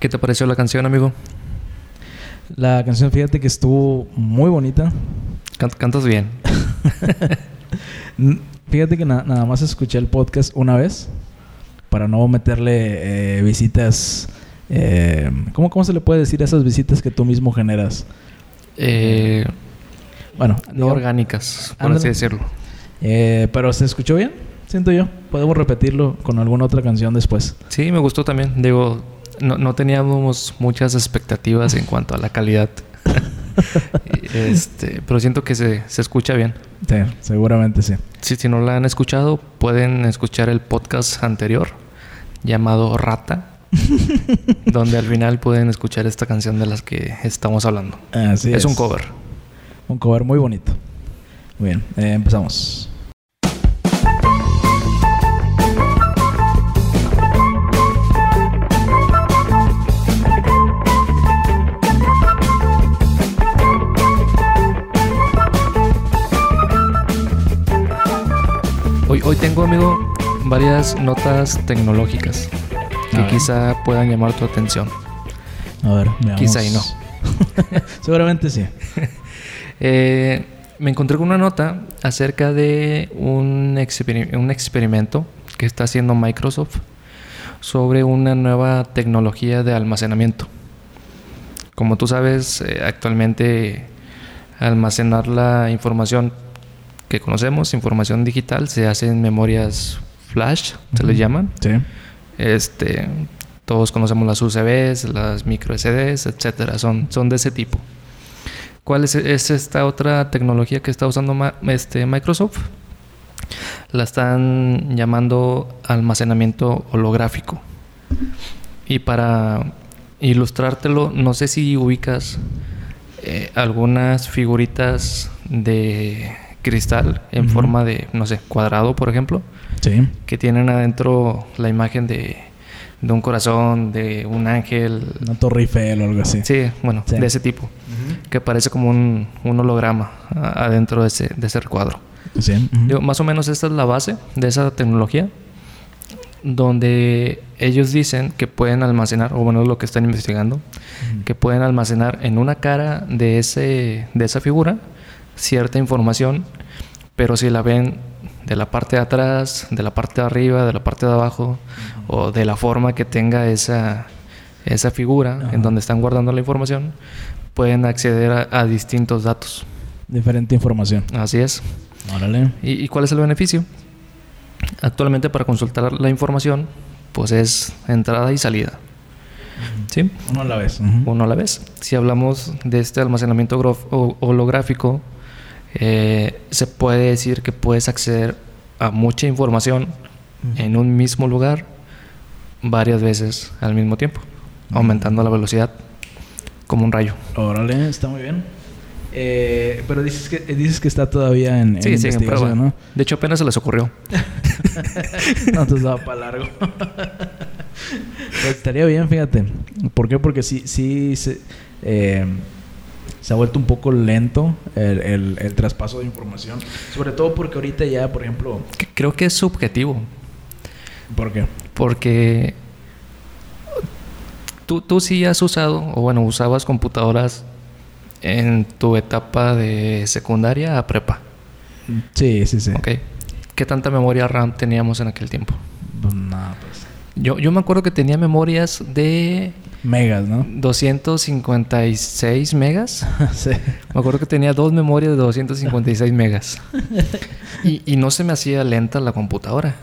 ¿Qué te pareció la canción, amigo? La canción, fíjate que estuvo muy bonita. cantas bien. fíjate que nada más escuché el podcast una vez para no meterle eh, visitas. Eh, ¿cómo, ¿Cómo se le puede decir a esas visitas que tú mismo generas? Eh, bueno, no orgánicas, por así decirlo. Eh, pero se escuchó bien, siento yo. Podemos repetirlo con alguna otra canción después. Sí, me gustó también. Digo, no, no teníamos muchas expectativas en cuanto a la calidad. este, pero siento que se, se, escucha bien. Sí, seguramente sí. Sí, si no la han escuchado, pueden escuchar el podcast anterior llamado Rata. donde al final pueden escuchar esta canción de las que estamos hablando. Así es. Es un cover. Un cover muy bonito. Muy bien, eh, empezamos. Hoy, hoy tengo, amigo, varias notas tecnológicas que quizá puedan llamar tu atención. A ver, veamos. Quizá y no. Seguramente sí. eh, me encontré con una nota acerca de un, un experimento que está haciendo Microsoft sobre una nueva tecnología de almacenamiento. Como tú sabes, eh, actualmente almacenar la información que conocemos, información digital, se hace en memorias flash, se le llaman. Sí. Este, todos conocemos las UCBs, las micro SDs, etcétera, son, son de ese tipo. ¿Cuál es, esta otra tecnología que está usando este Microsoft? La están llamando almacenamiento holográfico. Y para ilustrártelo, no sé si ubicas eh, algunas figuritas de cristal en forma de, no sé, cuadrado, por ejemplo. Sí. Que tienen adentro la imagen de de un corazón, de un ángel. Una torre Eiffel o algo así. Sí, bueno, de ese tipo. Que parece como un, holograma adentro de ese, de ese recuadro. Sí. más o menos esta es la base de esa tecnología. Donde ellos dicen que pueden almacenar, o bueno, es lo que están investigando, que pueden almacenar en una cara de, ese, de esa figura cierta información, pero si la ven de la parte de atrás, de la parte de arriba, de la parte de abajo, o de la forma que tenga esa, esa figura en donde están guardando la información, pueden acceder a, distintos datos. Diferente información. Así es. Órale. ¿Y, cuál es el beneficio? Actualmente para consultar la información, pues es entrada y salida. ¿Sí? Uno a la vez. Uno a la vez. Si hablamos de este almacenamiento holográfico, eh, se puede decir que puedes acceder a mucha información en un mismo lugar varias veces al mismo tiempo, aumentando la velocidad como un rayo. Órale, está muy bien. Eh, pero dices que dices que está todavía en, sí, sí, ¿no? De hecho, apenas se les ocurrió. no, te daba para largo. Pues estaría bien, fíjate. ¿Por qué? Porque sí, sí, se, eh, se ha vuelto un poco lento el, el, traspaso de información. Sobre todo porque ahorita ya, por ejemplo... Creo que es subjetivo. ¿Por qué? Porque tú, tú sí has usado, o bueno, usabas computadoras en tu etapa de secundaria a prepa. Sí, sí, sí. Ok. ¿Qué tanta memoria RAM teníamos en aquel tiempo? Pues nada, pues. Yo, yo me acuerdo que tenía memorias de Megas, ¿no? 256 megas. sí. Me acuerdo que tenía dos memorias de 256 megas. y, y no se me hacía lenta la computadora.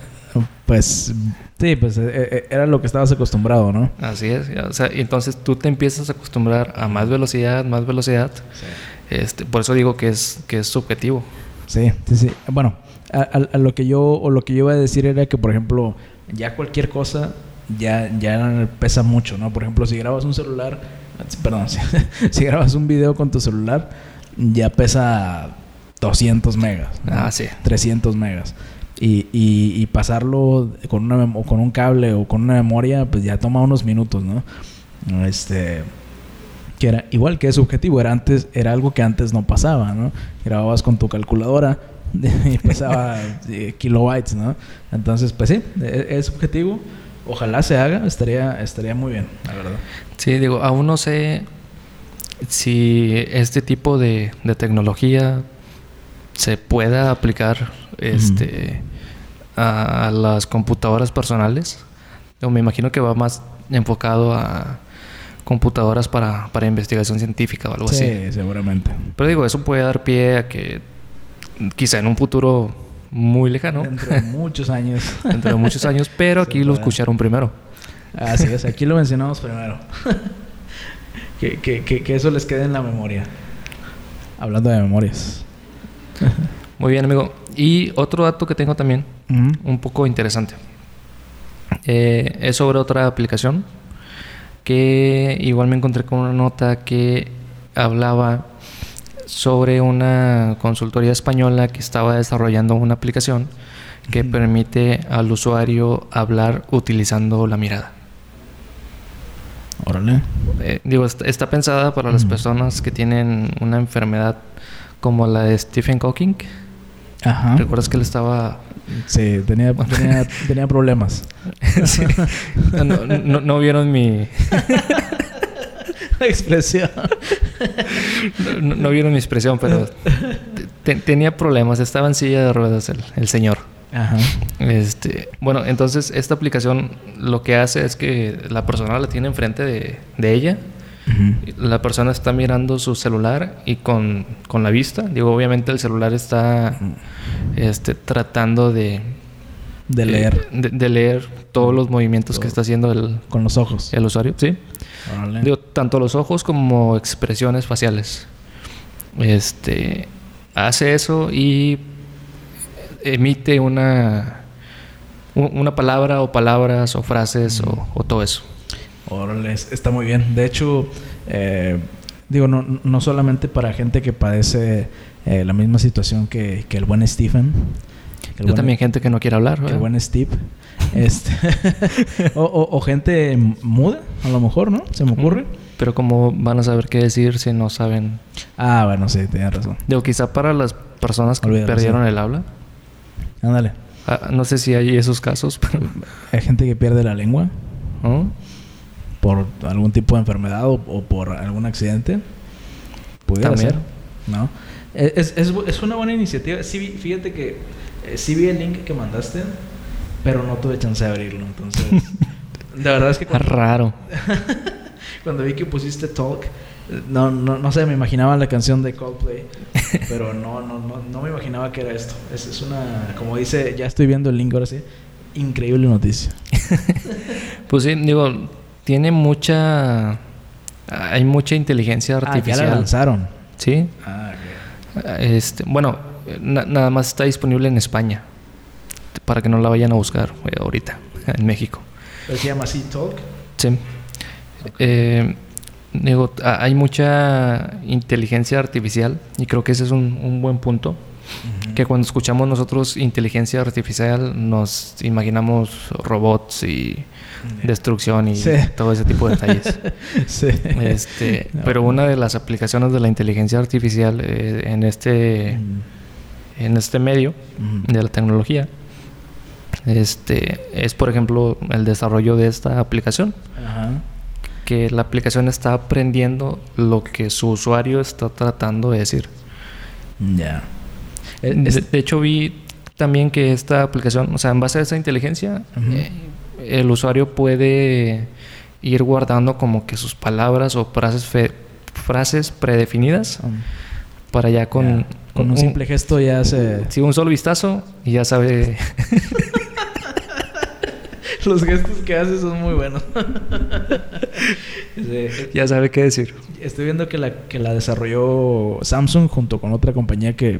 Pues sí, pues eh, eh, era lo que estabas acostumbrado, ¿no? Así es. O sea, entonces tú te empiezas a acostumbrar a más velocidad, más velocidad. Sí. Este, por eso digo que es, que es subjetivo. Sí, sí, sí. Bueno, a, lo que yo, o lo que yo iba a decir era que, por ejemplo, ya cualquier cosa ya, ya pesa mucho, ¿no? Por ejemplo, si grabas un celular, perdón, si, grabas un video con tu celular, ya pesa 200 megas. Ah, sí. 300 megas. Y, y, pasarlo con, una, con un cable o con una memoria, pues ya toma unos minutos, ¿no? Este que era igual que es subjetivo, era antes, era algo que antes no pasaba, ¿no? Grababas con tu calculadora y pesaba eh, kilobytes, ¿no? Entonces, pues sí, e, es, subjetivo ojalá se haga, estaría, estaría muy bien, la verdad. Sí, digo, aún no sé si este tipo de, de tecnología se pueda aplicar este, a, a las computadoras personales. Yo me imagino que va más enfocado a computadoras para, para investigación científica o algo así. Sí, seguramente. Pero digo, eso puede dar pie a que quizá en un futuro muy lejano, Dentro de muchos años. dentro de muchos años, pero aquí lo escucharon primero. Así es, aquí lo mencionamos primero. que, que, que, que eso les quede en la memoria. Hablando de memorias. Muy bien, amigo. Y otro dato que tengo también, un poco interesante. Eh, es sobre otra aplicación que igual me encontré con una nota que hablaba sobre una consultoría española que estaba desarrollando una aplicación que permite al usuario hablar utilizando la mirada. Órale. Eh, digo, está, está pensada para las personas que tienen una enfermedad como la de Stephen Hawking. Ajá. ¿Recuerdas que él estaba Sí, tenía, tenía, tenía problemas. Sí. No, no- no vieron mi. Expresión. No, no vieron mi expresión, pero te- tenía problemas. Estaba en silla de ruedas el, el señor. Ajá. Este, bueno, entonces esta aplicación lo que hace es que la persona la tiene enfrente de, de ella. La persona está mirando su celular y con, con la vista, digo, obviamente el celular está este, tratando de, De eh, leer de, de leer todos los movimientos que está haciendo el, con los ojos. el usuario. Sí. Digo, tanto los ojos como expresiones faciales. Este hace eso y emite una una palabra o palabras o frases o, o todo eso. Órale, es- está muy bien. De hecho, eh, digo, no, no solamente para gente que padece eh, la misma situación que, que el buen Stephen. Yo buen- también gente que no quiere hablar. el buen Steve. Este, o, o- o gente muda, a lo mejor, ¿no? Se me ocurre. Pero como van a saber qué decir si no saben. Ah, bueno, sí, tienes razón. Digo, quizá para las personas que Olvídalo, perdieron sí. el habla. Ándale. Ah, no sé si hay esos casos, pero Hay gente que pierde la lengua ¿no? por algún tipo de enfermedad o, o por algún accidente. Pudiera También. ser, ¿no? Es, es, es una buena iniciativa. Sí, fíjate que sí vi el link que mandaste, pero no tuve chance de abrirlo. Entonces, la verdad es que cuando, raro. cuando vi que pusiste Talk, eh, no, no, no sé, me imaginaba la canción de Coldplay, pero no, no, no, no me imaginaba que era esto. Es, es una, como dice, ya estoy viendo el link ahora sí, increíble noticia. Pues sí, digo, tiene mucha. Hay mucha inteligencia Ah, ya la artificial. lanzaron. sí. Ah, ok. Este, bueno, na- nada más está disponible en España. Para que no la vayan a buscar eh, ahorita, en México. Pero se llama así Talk. Sí. Eh, digo, hay mucha inteligencia artificial y creo que ese es un, un buen punto. Que cuando escuchamos nosotros inteligencia artificial nos imaginamos robots y destrucción y Sí. todo ese tipo de detalles. sí. Este, No. pero una de las aplicaciones de la inteligencia artificial eh, en este Mm. En este medio de la tecnología este es por ejemplo el desarrollo de esta aplicación Ajá. que la aplicación está aprendiendo lo que su usuario está tratando de decir. Ya. Eh, De, hecho vi también que esta aplicación, o sea, en base a esa inteligencia, eh, el usuario puede ir guardando como que sus palabras o frases frases predefinidas um, para ya con. Con un simple gesto ya se... sí, un solo vistazo y ya sabe Los gestos que hace son muy buenos. Sí, ya sabe qué decir. Estoy viendo que la, que la desarrolló Samsung junto con otra compañía que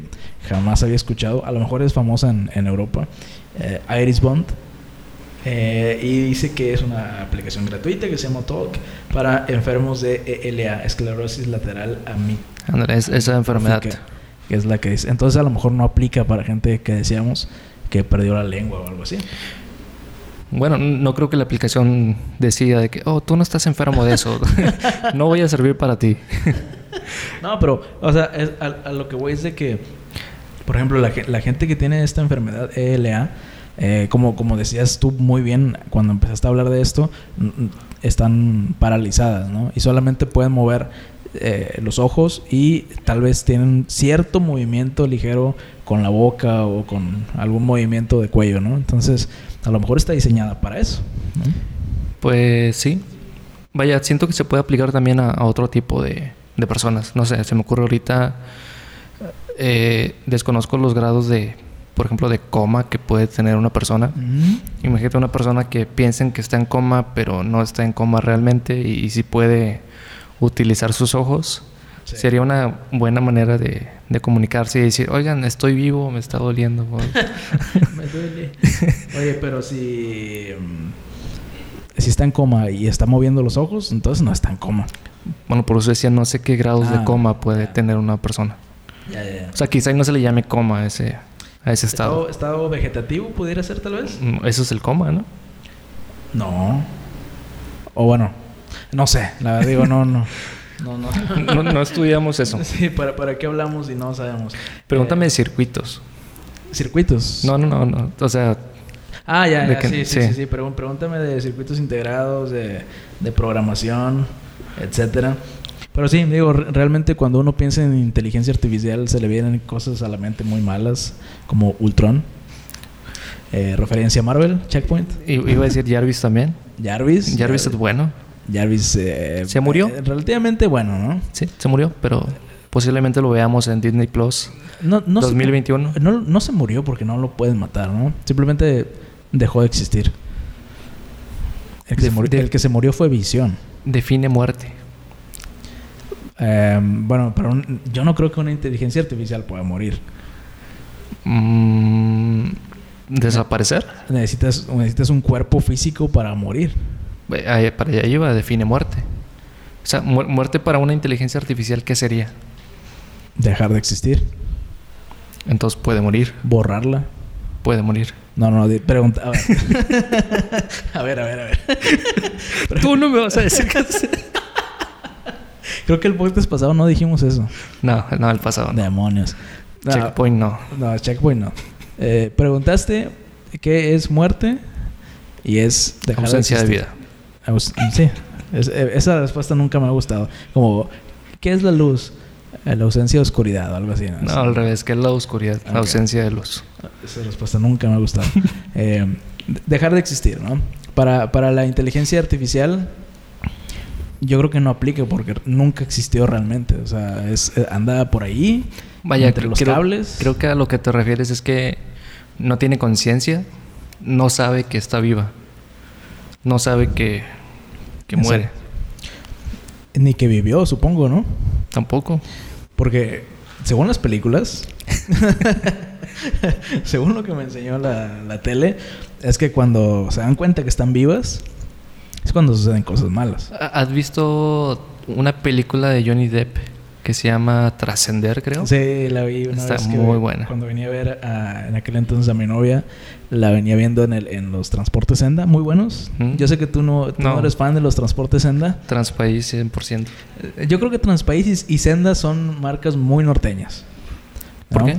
jamás había escuchado. A lo mejor es famosa en, en Europa. eh, Iris Bond. Eh, y dice que es una aplicación gratuita que se llama Talk para enfermos de ELA, esclerosis lateral. Ándale, es- esa enfermedad. Que es la que dice. Entonces a lo mejor no aplica para gente que decíamos que perdió la lengua o algo así. Bueno, no creo que la aplicación decida de que, oh, tú no estás enfermo de eso. no voy a servir para ti. No, pero, o sea, es- a, a lo que voy es de que, por ejemplo, la gente que tiene esta enfermedad ELA, eh, como, como decías tú muy bien cuando empezaste a hablar de esto, están paralizadas, ¿no? Y solamente pueden mover eh, los ojos y tal vez tienen cierto movimiento ligero con la boca o con algún movimiento de cuello, ¿no? Entonces, a lo mejor está diseñada para eso. Pues sí. Vaya, siento que se puede aplicar también a, otro tipo de, personas. No sé, se me ocurre ahorita, eh, desconozco los grados de por ejemplo, de coma que puede tener una persona. Imagínate una persona que piensen que está en coma, pero no está en coma realmente y, si puede utilizar sus ojos. Sería una buena manera de, comunicarse y decir, oigan, estoy vivo, me está doliendo. me duele. Oye, pero si, si está en coma y está moviendo los ojos, entonces no está en coma. Bueno, por eso decía, no sé qué grados de ah, coma puede tener una persona. O sea, quizá no se le llame coma a ese, a ese estado. ¿Estado, vegetativo pudiera ser tal vez? Mm, eso es el coma, ¿no? No. O bueno, no sé, la verdad digo, no, no. No, no. no, estudiamos eso. Sí, ¿para, ¿para qué hablamos y no sabemos? Pregúntame de circuitos. ¿Circuitos? No, no, no, no. O sea... Ah, ya, ya. sí, sí, sí, sí, Pregúntame de circuitos integrados, de, de programación, etcétera. Pero sí, digo, realmente cuando uno piensa en inteligencia artificial se le vienen cosas a la mente muy malas, como Ultron. Eh, referencia a Marvel, Checkpoint. Y, iba a decir Jarvis también. Jarvis. Jarvis es bueno. Jarvis. Eh, ¿Se murió? Eh, relativamente bueno, ¿no? Sí, se murió, pero posiblemente lo veamos en Disney Plus no, no 2021. no, no se murió porque no lo pueden matar, ¿no? Simplemente dejó de existir. El que, se, murió, el que se murió fue Visión. Define muerte. Em, bueno, pero yo no creo que una inteligencia artificial pueda morir. Mm, ¿Desaparecer? Necesitas, necesitas un cuerpo físico para morir. Para allá iba, define muerte. O sea, muerte para una inteligencia artificial, ¿qué sería? Dejar de existir. Entonces puede morir. Borrarla. Puede morir. No, no, pregunta. A ver. a ver, a ver, a ver. Tú no me vas a decir que... Creo que el podcast pasado no dijimos eso. No, no, el pasado. Demonios. checkpoint no. No, checkpoint no. Eh, preguntaste qué es muerte y es dejar ausencia de, vida. Sí. Eh, esa respuesta nunca me ha gustado. Como, ¿qué es la luz? Eh, la ausencia de oscuridad o algo así. No, al revés, ¿qué es la oscuridad? La ausencia de luz. Esa respuesta nunca me ha gustado. dejar de existir, ¿no? Para, para la inteligencia artificial, yo creo que no aplica porque nunca existió realmente. O sea, es, eh, anda por ahí, Vaya, entre los cables. Creo que a lo que te refieres es que no tiene conciencia, no sabe que está viva, no sabe que, que muere. Ni que vivió, supongo, ¿no? Tampoco. Porque, según las películas, según lo que me enseñó la, la tele, es que cuando se dan cuenta que están vivas, es cuando suceden cosas malas. ¿Has visto una película de Johnny Depp que se llama Trascender, creo? Sí, la vi una Está muy buena. Cuando venía a ver en aquel entonces a mi novia, la venía viendo en, el, en los transportes Senda, muy buenos. Yo sé que tú, no, no. eres fan de los transportes Senda. Transpaís 100%. Eh, yo creo que Transpaís y Senda son marcas muy norteñas. ¿Por qué?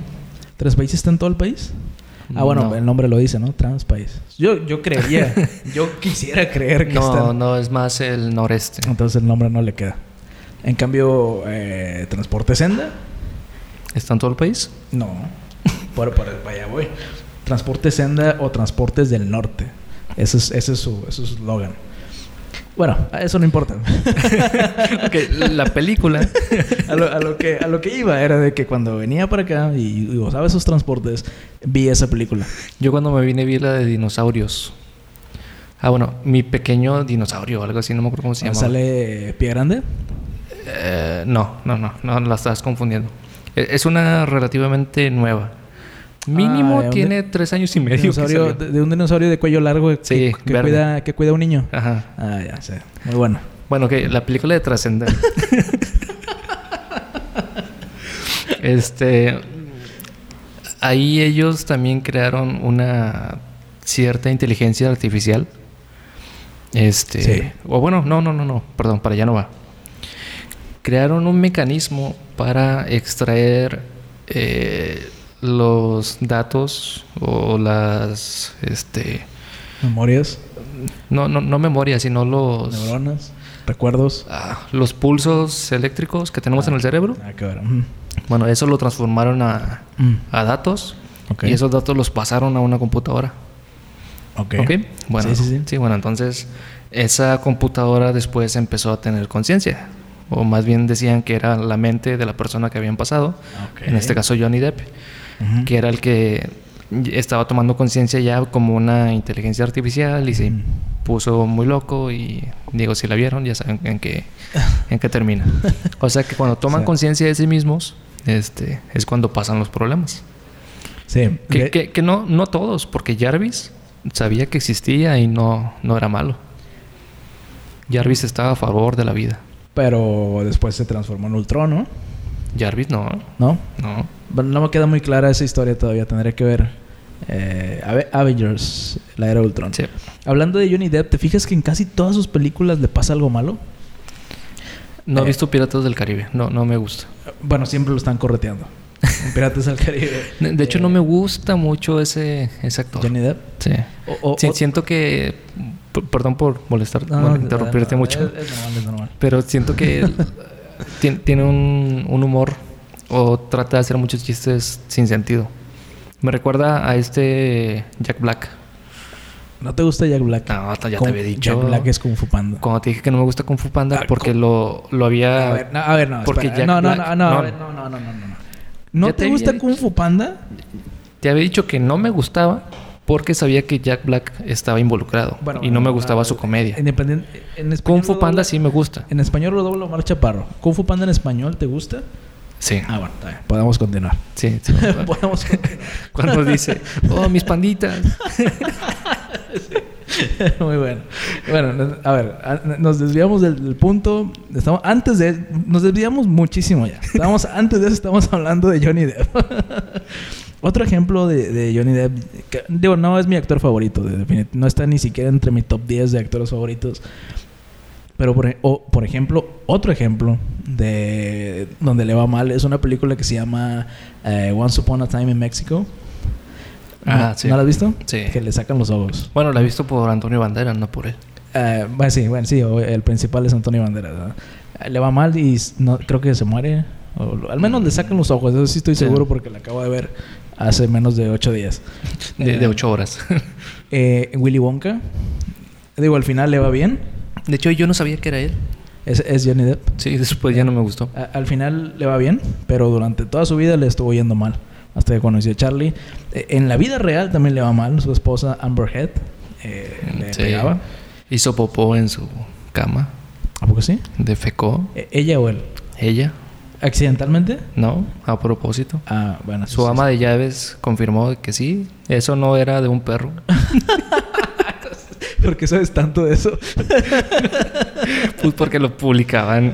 ¿Transpaís está en todo el país? Ah, bueno, el nombre lo dice, ¿no? Transpaís. Yo, yo creería, yo quisiera creer que no. No, es más el noreste. Entonces el nombre no le queda. En cambio, eh, Transporte Senda. ¿Está en todo el país? No. por, por allá voy. Transporte Senda o Transportes del Norte. Ese es, ese es su eslogan. Bueno, eso no importa. la película. a, lo, que, a lo que iba era de que cuando venía para acá y, usaba esos transportes, vi esa película. Yo cuando me vine vi la de dinosaurios. Ah, bueno, mi pequeño dinosaurio o algo así, no me acuerdo cómo se llama. ¿Sale Pie Grande? Eh, no, no, no, no, la estás confundiendo. E, es una relativamente nueva. Mínimo ah, tiene tres años y medio. de, un dinosaurio de cuello largo que, cuida, que cuida a un niño. Ajá. Ah, ya sé. Muy bueno. Bueno, que la película de Trascender. este. Ahí ellos también crearon una cierta inteligencia artificial. Este. Sí. O bueno, no, no, no, no. Perdón, para allá no va. Crearon un mecanismo para extraer. Eh, los datos o las este Memorias, no no no memoria sino los neuronas, recuerdos. ah, los pulsos eléctricos que tenemos en el cerebro Ah, qué ver. Mm. bueno eso lo transformaron a, Mm. a datos y esos datos los pasaron a una computadora Ok. ¿Ok? Bueno, Sí, sí, sí. bueno, entonces esa computadora después empezó a tener conciencia. O más bien decían que era la mente de la persona que habían pasado. En este caso Johnny Depp, que era el que estaba tomando conciencia ya como una inteligencia artificial y se Mm. puso muy loco y digo, si la vieron ya saben en qué, en qué termina. O sea que cuando toman conciencia de sí mismos, este, es cuando pasan los problemas. Sí. Que, que- que no, no todos, porque Jarvis sabía que existía y no, no era malo. Jarvis estaba a favor de la vida. Pero después se transformó en Ultron, ¿no? Jarvis no, ¿No? no. Bueno, no me queda muy clara esa historia todavía. Tendré que ver eh, Ave- Avengers, la era Ultron. Sí. Hablando de Johnny Depp, ¿te fijas que en casi todas sus películas le pasa algo malo? No he Eh. visto Piratas del Caribe, no, no me gusta. Bueno, siempre lo están correteando. Piratas del Caribe. De, hecho, Eh, no me gusta mucho ese, ese actor. Johnny Depp. Sí. O- o- Sí, o- siento que... Perdón por molestar, No, bueno, interrumpirte no, mucho. Es, es normal, es normal. Pero siento que tiene un, un humor o trata de hacer muchos chistes sin sentido. Me recuerda a este Jack Black. ¿No te gusta Jack Black? No, ya te había dicho. Jack Black es Kung Fu Panda. Cuando te dije que no me gusta Kung Fu Panda Ah, porque lo, lo había... A ver, no, a ver, no. Porque espera. Jack no, no, Black- no, no, no. ver, no, no, no, no, no. ¿No Ya te te gusta había Kung Fu Panda? Te había dicho que no me gustaba porque sabía que Jack Black estaba involucrado Bueno, y no me gustaba su comedia. Independiente. En español Kung Fu Panda dobla- sí me gusta. En español lo dobla Omar Chaparro. ¿Kung Fu Panda en español te gusta? Sí, Ah, bueno, está bien. Podemos continuar. sí. sí. Podemos continuar. Cuando dice, oh, mis panditas. Muy bueno. Bueno, no- a ver, nos desviamos del, del punto. Estamos antes de nos desviamos muchísimo ya. Estamos antes de eso estamos hablando de Johnny Depp. Otro ejemplo de, de Johnny Depp, que, digo, no es mi actor favorito, de no está ni siquiera entre mi top 10 de actores favoritos. Pero por, e- o, por ejemplo, otro ejemplo de donde le va mal es una película que se llama eh, Once Upon a Time in Mexico. Ah, ¿No, sí. ¿No la has visto? Sí. Que le sacan los ojos. Bueno, la he visto por Antonio Banderas, no por él. Eh, bueno, sí, bueno, sí, el principal es Antonio Banderas. Eh, Le va mal y no, creo que se muere. O al menos le sacan los ojos, eso sí estoy Sí. seguro porque la acabo de ver hace menos de ocho días. De, Eh, de ocho horas. eh, Willy Wonka. Digo, al final le va bien. De hecho, yo no sabía que era él. Es, es Johnny Depp. Sí, después ya no me gustó. A- al final le va bien, pero durante toda su vida le estuvo yendo mal. Hasta que conoció a Charlie. Eh, en la vida real también le va mal. Su esposa Amber Heard eh, le Sí. pegaba. Hizo popó en su cama. ¿A poco sí? Defecó. Eh, ¿Ella o él? Ella. ¿Accidentalmente? No, a propósito. Ah, bueno. Su ama de llaves confirmó que sí. Eso no era de un perro. ¿Por qué sabes tanto de eso? Pues porque lo publicaban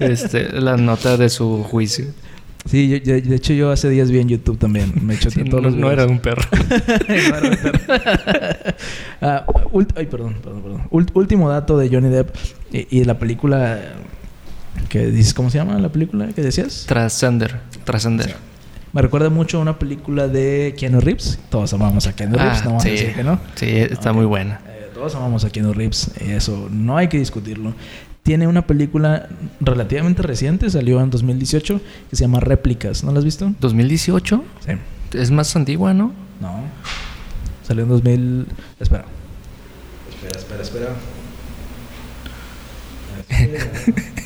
este, las notas de su juicio. Sí, yo- yo- de hecho yo hace días vi en YouTube también. Me eché Sí, todos no, los no era de un perro. No era un perro. Ah, ay, perdón, perdón, perdón. Ult- último dato de Johnny Depp y, y la película que dices, ¿cómo se llama la película que decías? Trascender. Trascender. Me recuerda mucho a una película de Keanu Reeves. Todos amamos a Keanu Reeves, no vamos a decir que no. Ah, Sí, está muy buena. Eh, todos amamos a Keanu Reeves, eso no hay que discutirlo. Tiene una película relativamente reciente, salió en 2018, que se llama Réplicas. ¿No la has visto? ¿2018? Sí. Es más antigua, ¿no? No. Salió en 2000... Espera. Espera, espera, espera.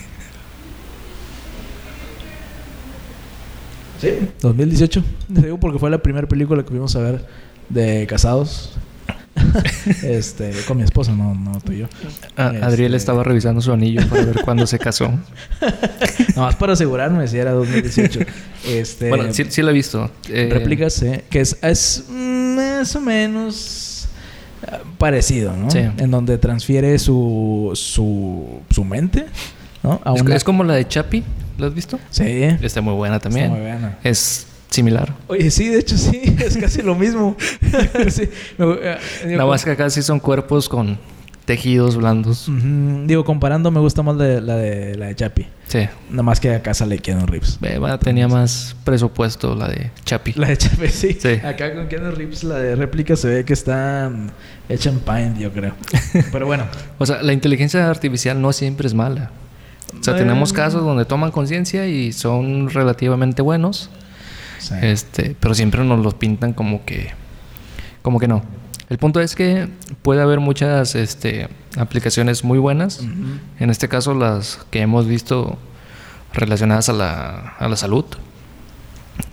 Sí, 2018. Te digo porque fue la primera película que fuimos a ver de casados. este, con mi esposa, no, no tú y yo. A- Este- Adriel estaba revisando su anillo para ver cuándo se casó. Nada más para asegurarme si era 2018. Este, bueno, sí, sí la he visto. Eh, Réplicas, sí, que es, es más o menos ah, parecido, ¿no? Sí. En donde transfiere su, su, su mente, ¿no? A Es, una- es como la de Chapi. ¿La has visto? Sí, Está muy buena también. Está muy buena. Es similar. Oye, sí, de hecho sí, es casi lo mismo. Sí, eh, digo, Nada más que acá sí son cuerpos con tejidos blandos. Digo, comparando, me gusta más de- la de la de Chapi. Sí. Nada más que acá sale Keanu Reeves. Bueno, tenía más presupuesto la de Chapi. La de Chapi, sí. Sí. Acá con Keanu Reeves, la de réplica se ve que está mm, hecha en Paint, yo creo. Pero bueno. O sea, la inteligencia artificial no siempre es mala. O sea, Eh, tenemos casos donde toman conciencia y son relativamente buenos. sí. Este, pero siempre nos los pintan como que como que no. El punto es que puede haber muchas este, aplicaciones muy buenas. En este caso las que hemos visto relacionadas a la, a la salud.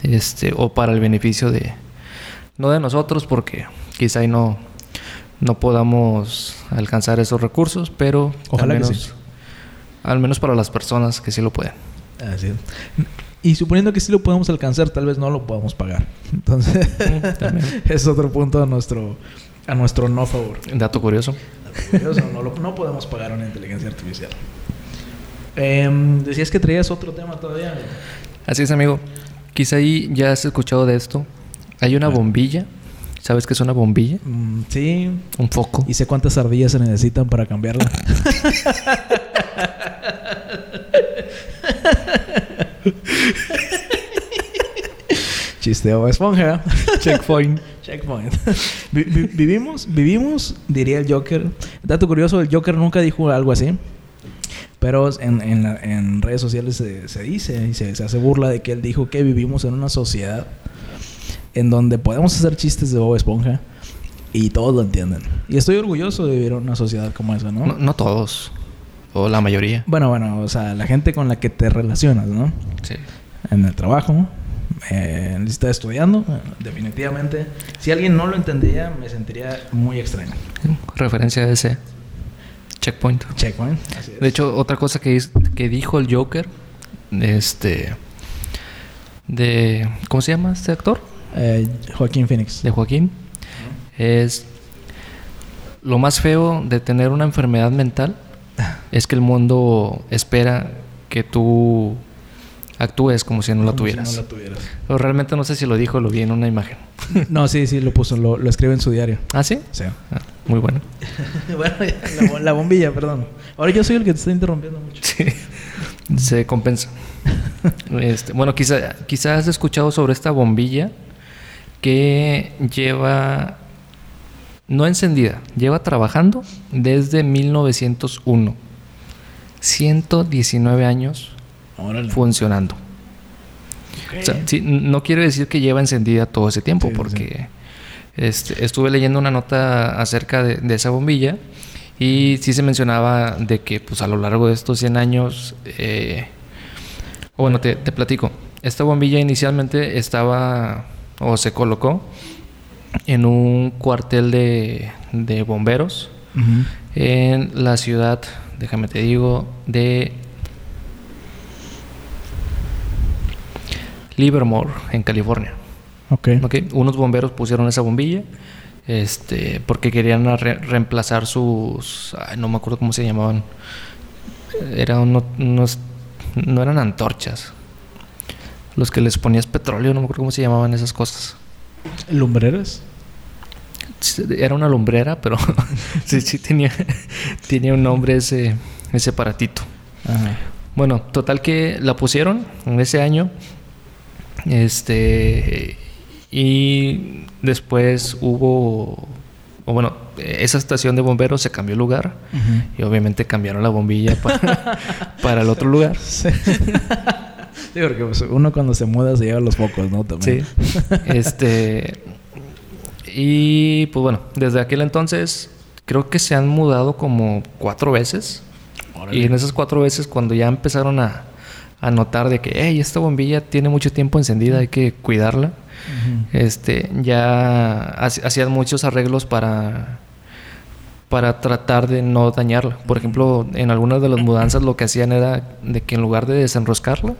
Este, o para el beneficio de no de nosotros porque quizá ahí no no podamos alcanzar esos recursos, pero Ojalá al que menos, sí. Al menos para las personas que sí lo pueden. Así es. Y suponiendo que sí lo podemos alcanzar, tal vez no lo podamos pagar. Entonces, Mm, es otro punto a nuestro, a nuestro no favor. Dato curioso. No, lo- no podemos pagar una inteligencia artificial. Em, decías que traías otro tema todavía. Así es, amigo. Quizá ahí ya has escuchado de esto. Hay una bombilla. ¿Sabes qué es una bombilla? Mm, sí. Un foco. ¿Y sé cuántas ardillas se necesitan para cambiarla? Chisteo esponja. Checkpoint. Checkpoint. Vi- vi- vivimos, vivimos, diría el Joker. Dato curioso, el Joker nunca dijo algo así. Pero en, en la- en redes sociales se, se dice y se, se hace burla de que él dijo que vivimos en una sociedad en donde podemos hacer chistes de Bob Esponja y todos lo entienden. Y estoy orgulloso de vivir en una sociedad como esa, ¿no? No, no todos. O la mayoría. Bueno, bueno, o sea, la gente con la que te relacionas, ¿no? Sí. en el trabajo, eh, está estudiando, definitivamente. Si alguien no lo entendía, me sentiría muy extraño. Referencia a ese checkpoint. Checkpoint. Así es. De hecho, otra cosa que, que dijo el Joker, este, de, ¿cómo se llama este actor? Eh, Joaquín Phoenix. De Joaquín, es lo más feo de tener una enfermedad mental es que el mundo espera que tú actúes como si no la Como si tuvieras. no la tuvieras. Pero realmente no sé si lo dijo o lo vi en una imagen. No, sí, sí, lo puso, lo, lo escribe en su diario. ¿Ah, sí? Sí. Ah, muy bueno. la bombilla, perdón. Ahora yo soy el que te está interrumpiendo mucho. Sí. Se compensa. Este, bueno, quizá, quizás has escuchado sobre esta bombilla que lleva, no encendida, lleva trabajando desde 1901. 119 años Órale. funcionando. O sea, sí, no quiere decir que lleva encendida todo ese tiempo, Sí, sí, porque este, estuve leyendo una nota acerca de, de esa bombilla y sí se mencionaba de que pues a lo largo de estos 100 años, eh, bueno, te, te platico, esta bombilla inicialmente estaba o se colocó en un cuartel de, de bomberos en la ciudad, déjame te digo, de Livermore, en California. Ok. Ok, Unos bomberos pusieron esa bombilla este, porque querían re- reemplazar sus... ay, no me acuerdo cómo se llamaban. Eran uno- unos... No eran antorchas. Los que les ponías petróleo, no me acuerdo cómo se llamaban esas cosas. ¿Lumbreras? Era una lumbrera, pero sí, sí tenía, tenía un nombre ese, ese aparatito. Ajá. Bueno, total que la pusieron en ese año. Este. Y después hubo. O bueno, esa estación de bomberos se cambió de lugar. Y obviamente cambiaron la bombilla para, para el otro lugar. Sí. Sí, porque pues, uno cuando se muda se lleva los focos, ¿no? También. Sí. Este. Y pues bueno, desde aquel entonces creo que se han mudado como cuatro veces. Órale. Y en esas cuatro veces, cuando ya empezaron a, a notar de que, hey, esta bombilla tiene mucho tiempo encendida, hay que cuidarla, este, ya hac- hacían muchos arreglos para, para tratar de no dañarla. Por ejemplo, en algunas de las mudanzas lo que hacían era de que en lugar de desenroscarla,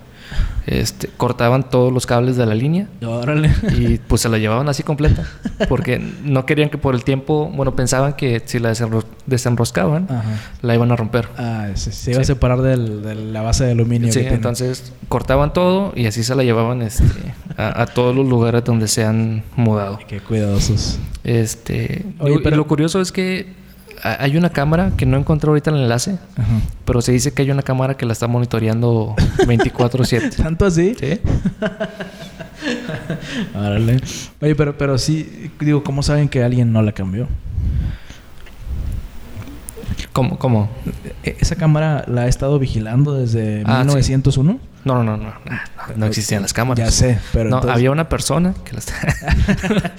este, cortaban todos los cables de la línea Órale. y pues se la llevaban así completa porque no querían que por el tiempo, bueno, pensaban que si la desenro- desenroscaban, Ajá. la iban a romper. Ah, se, se iba a separar del- de la base de aluminio. Sí, que tiene. entonces cortaban todo y así se la llevaban este, a, a todos los lugares donde se han mudado. Qué cuidadosos. Este, Oye, pero- lo curioso es que hay una cámara que no encontré ahorita el enlace, Ajá. pero se dice que hay una cámara que la está monitoreando 24/7. ¿Tanto así? ¿Sí? Órale. Oye, pero, pero sí, digo, ¿cómo saben que alguien no la cambió? ¿Cómo? ¿Cómo? E- ¿Esa cámara la ha estado vigilando desde Ah, sí. 1901? No, no, no, no. No, no existían las cámaras. Ya sé, pero no, entonces- había una persona que la está...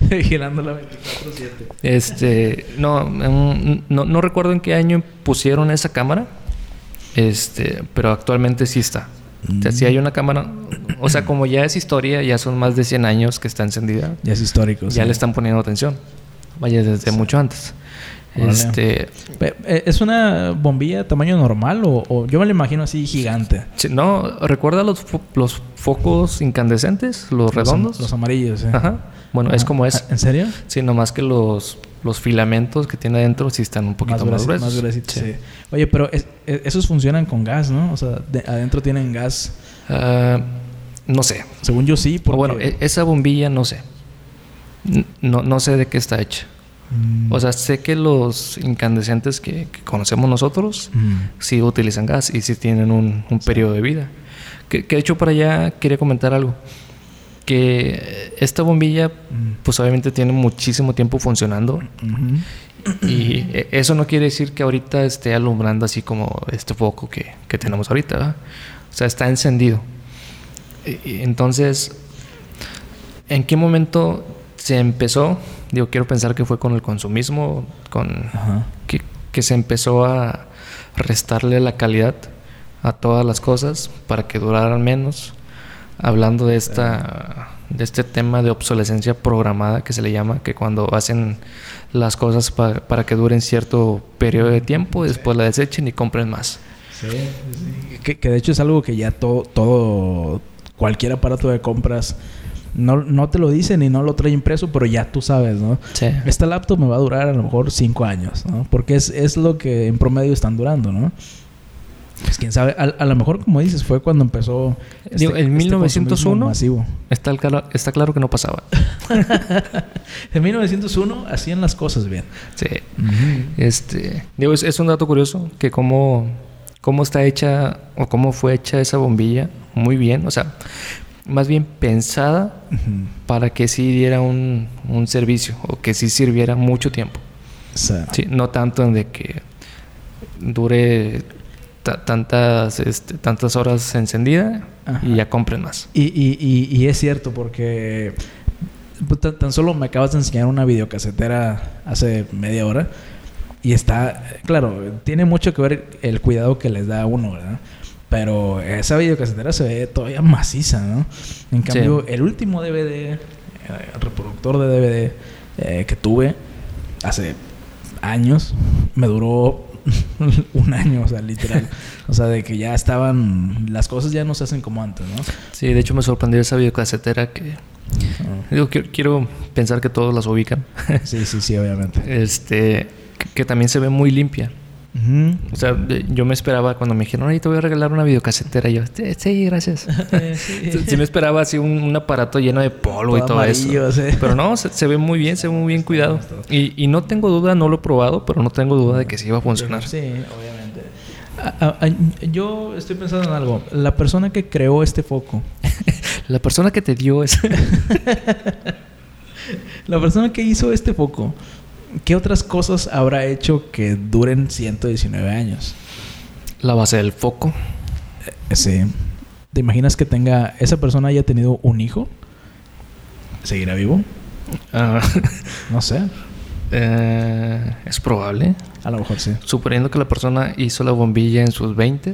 Vigilándola 24-7. Este, no, mm, no, no recuerdo en qué año pusieron esa cámara. Este, pero actualmente sí está. O sea, sí hay una cámara. O sea, como ya es historia, ya son más de 100 años que está encendida. Ya es histórico. Ya sí. le están poniendo atención. Vaya, desde mucho antes. Este, eh, ¿Es una bombilla tamaño normal o, o yo me la imagino así gigante? no, ¿recuerda los, fo- los focos incandescentes? Los redondos. Los, los amarillos, ¿eh? Ajá. Bueno, es como es. ¿En serio? Sí, nomás que los, los filamentos que tiene adentro sí están un poquito más, gruesos. más gruesitos, Sí. sí. Oye, pero es- e- esos funcionan con gas, ¿no? O sea, de- adentro tienen gas. Ah, no sé. Según yo sí, porque... Bueno, esa bombilla no sé. No, no sé de qué está hecha. Mm, O sea, sé que los incandescentes que, que conocemos nosotros mm, sí utilizan gas y sí tienen un, un periodo de vida. Que, que de hecho para allá quería comentar algo. Que esta bombilla mm, pues obviamente tiene muchísimo tiempo funcionando ujú. y e- eso no quiere decir que ahorita esté alumbrando así como este foco que, que tenemos ahorita. ¿verdad? O sea, está encendido. Y- y entonces, ¿en qué momento se empezó? Digo, quiero pensar que fue con el consumismo, con que, que se empezó a restarle la calidad a todas las cosas para que duraran menos. Hablando de esta de este tema de obsolescencia programada que se le llama, que cuando hacen las cosas pa- para que duren cierto periodo de tiempo, después la desechen y compren más. Sí. Que, que de hecho es algo que ya todo, todo, cualquier aparato de compras no, no te lo dicen y no lo trae impreso, pero ya tú sabes, ¿no? Sí. Esta laptop me va a durar a lo mejor cinco años, ¿no? Porque es, es lo que en promedio están durando, ¿no? Pues quién sabe, a, a lo mejor como dices, fue cuando empezó... Digo, en 1901 consumismo masivo. Está, cala- está claro que no pasaba. En 1901 hacían las cosas bien. Sí. Este, digo, es, es un dato curioso que cómo, cómo está hecha o cómo fue hecha esa bombilla muy bien, o sea, más bien pensada para que sí diera un, un servicio o que sí sirviera mucho tiempo. Sí, no tanto en de que dure ta- tantas, este, tantas horas encendida Ajá. y ya compren más. Y, y, y, y es cierto porque pues, tan, tan solo me acabas de enseñar una videocasetera hace media hora y está, claro, tiene mucho que ver el cuidado que les da a uno, ¿verdad? Pero esa videocasetera se ve todavía maciza, ¿no? En Sí. cambio, el último DVD, eh, el reproductor de DVD eh, que tuve hace años, me duró un año, o sea, literal. O sea, de que ya estaban, las cosas ya no se hacen como antes, ¿no? Sí, de hecho me sorprendió esa videocasetera que... Digo, quiero, quiero pensar que todos las ubican. Sí, sí, sí, obviamente. este que, que también se ve muy limpia. O sea, yo me esperaba cuando me dijeron, ay, te voy a regalar una videocasetera. Y yo, sí, gracias. Sí. sí me esperaba así un, un aparato lleno de polvo y Todo eso. sí. Pero no, se, se ve muy bien, se ve muy bien cuidado. Y, y no tengo duda, no lo he probado, pero no tengo duda de que sí iba a funcionar. Sí, obviamente. A- a- a- yo estoy pensando en algo. La persona que creó este foco, La persona que te dio es... la persona que hizo este foco, ¿qué otras cosas habrá hecho que duren 119 años? la base del foco. Eh, Sí. ¿Te imaginas que tenga esa persona haya tenido un hijo? ¿Seguirá vivo? Ah, No sé. eh, es probable. A lo mejor sí. Suponiendo que la persona hizo la bombilla en sus 20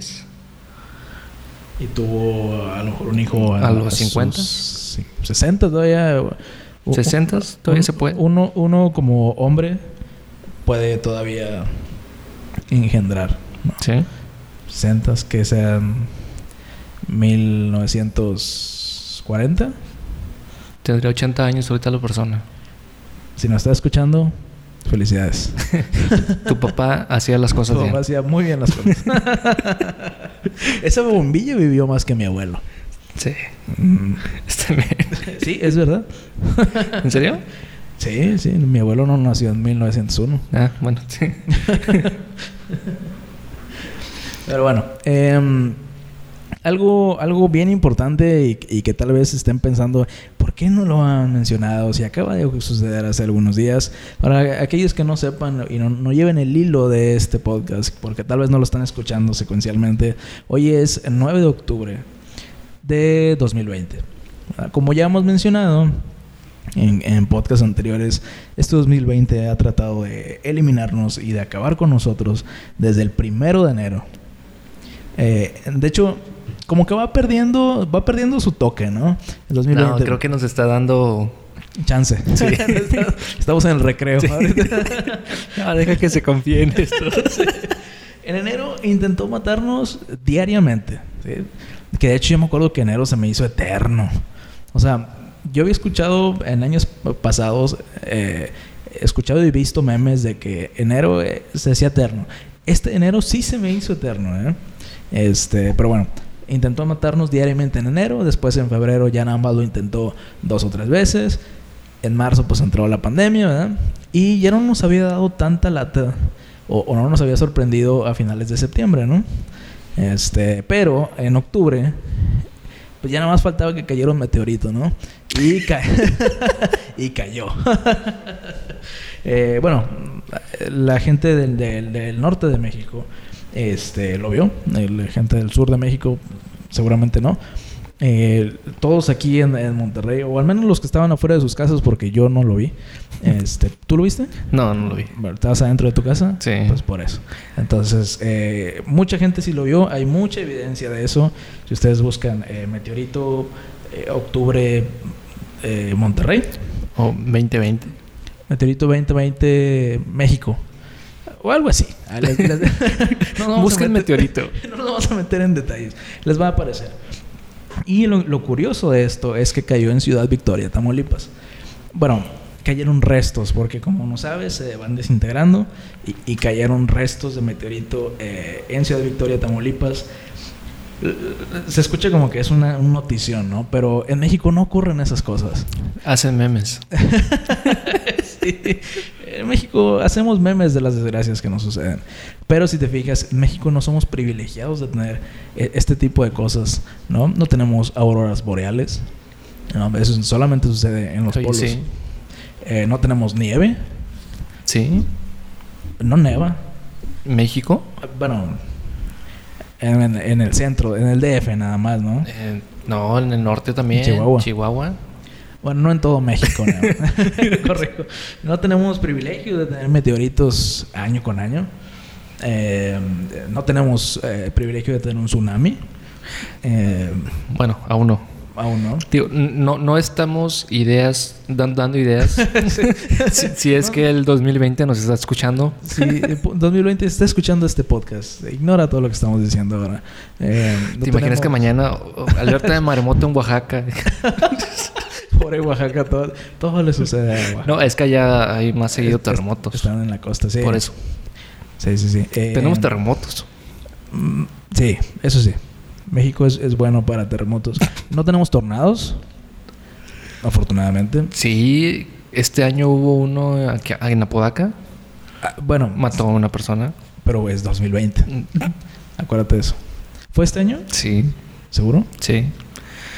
Y tuvo a lo mejor un hijo ¿A los sus 50? sí, 60 todavía. U- 60 todavía un- se puede. Uno, uno como hombre puede todavía engendrar. ¿no? Sí. 60 que sean 1940. Tendría 80 años ahorita la persona. Si nos está escuchando, felicidades. Tu papá hacía las cosas Tu bien. papá hacía muy bien las cosas. Esa bombilla vivió más que mi abuelo. Sí. Mm. Está bien. Sí, es verdad. ¿En serio? Sí, sí. Mi abuelo no nació en 1901. Ah, bueno, sí. Pero bueno, em, algo, algo bien importante y, y que tal vez estén pensando, ¿por qué no lo han mencionado? Si acaba de suceder hace algunos días. Para aquellos que no sepan y no, no lleven el hilo de este podcast, porque tal vez no lo están escuchando secuencialmente, hoy es el 9 de octubre de 2020. Ah, Como ya hemos mencionado en, en podcasts anteriores, este 2020 ha tratado de eliminarnos y de acabar con nosotros desde el primero de enero. Eh, de hecho, como que va perdiendo, va perdiendo su toque, ¿no? El 2020. No, creo que nos está dando... Chance. Estamos en el recreo. ahorita. Ah, deja que se confíe en esto. En enero intentó matarnos diariamente. ¿sí? Que de hecho yo me acuerdo que enero se me hizo eterno. O sea, yo había escuchado en años pasados, eh, escuchado y visto memes de que enero eh, se hacía eterno. Este enero sí se me hizo eterno, ¿eh? Este, pero bueno, intentó matarnos diariamente en enero, después en febrero ya nada más lo intentó dos o tres veces. En marzo pues entró la pandemia, ¿verdad? Y ya no nos había dado tanta lata o, o no nos había sorprendido a finales de septiembre, ¿no? Este, pero en octubre pues ya nada más faltaba que cayera un meteorito, ¿no? Y, ca- y cayó. Eh, bueno, la gente del, del- del norte de México este, lo vio. La gente del sur de México seguramente no. Eh, todos aquí en, en Monterrey, o al menos los que estaban afuera de sus casas, porque yo no lo vi. Este, ¿Tú lo viste? No, no lo vi. ¿Estabas adentro de tu casa? Sí. Pues por eso. Entonces, eh, mucha gente sí lo vio. Hay mucha evidencia de eso. Si ustedes buscan eh, meteorito, eh, octubre, eh, Monterrey, O 2020. meteorito 2020, México. O algo así. No Busquen meter- meteorito. no nos vamos a meter en detalles. Les va a aparecer. Y lo, lo curioso de esto es que cayó en Ciudad Victoria, Tamaulipas. Bueno, cayeron restos, porque como no sabes, se van desintegrando y, y cayeron restos de meteorito eh, en Ciudad Victoria, Tamaulipas. Se escucha como que es una, un notición, ¿no? Pero en México no ocurren esas cosas. Hacen memes. Sí. En México hacemos memes de las desgracias que nos suceden. Pero si te fijas, en México no somos privilegiados de tener eh, este tipo de cosas, ¿no? No tenemos auroras boreales. No, eso solamente sucede en los Oye, polos. sí. Eh, no tenemos nieve. Sí. No neva. México. Bueno, en, en- en el centro, en el DF nada más, ¿no? Eh, no, en el norte también. Chihuahua. Chihuahua. Bueno, no en todo México, ¿no? Correcto. No tenemos privilegio de tener meteoritos año con año. Eh, no tenemos eh, privilegio de tener un tsunami. Eh, Bueno, aún no. aún no. N- no, no estamos ideas, dan- dando ideas. si, si es que el 2020 nos está escuchando. Eh, 2020 está escuchando este podcast, ignora todo lo que estamos diciendo ahora. No ¿Te imaginas tenemos- que mañana alerta de maremoto en Oaxaca? Pobre Oaxaca, todo, todo le sucede a Oaxaca. no, es que allá hay más seguido terremotos. Están en la costa, sí. Por eso. Sí, sí, sí. Eh, Tenemos terremotos. Mm, Sí, eso sí. México es, es bueno para terremotos. No tenemos tornados, afortunadamente. Sí, este año hubo uno aquí- en Apodaca. Ah, bueno, Mató a una persona. pero es 2020. Acuérdate de eso. ¿Fue este año? Sí, ¿Seguro? sí.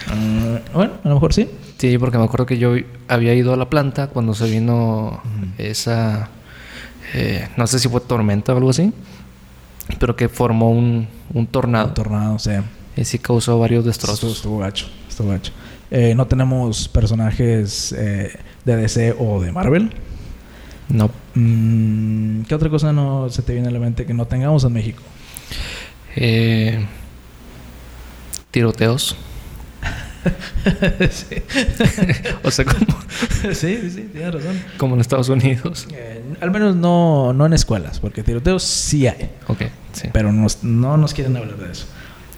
Ah, bueno, a lo mejor sí. Sí, porque me acuerdo que yo había ido a la planta cuando se vino esa... eh, no sé si fue tormenta o algo así. Pero que formó un, un tornado. Un tornado, sí. y sí causó varios destrozos. estuvo gacho. Estuvo gacho. Eh, no tenemos personajes eh, de DC o de Marvel. No. Mm, ¿Qué otra cosa no se te viene a la mente que no tengamos en México? Eh, tiroteos. sí. o sea, como, sí, sí, sí, tienes razón. como en Estados Unidos. Eh, al menos no, no en escuelas, porque tiroteos sí hay, Ok, sí. pero nos- no nos quieren hablar de eso.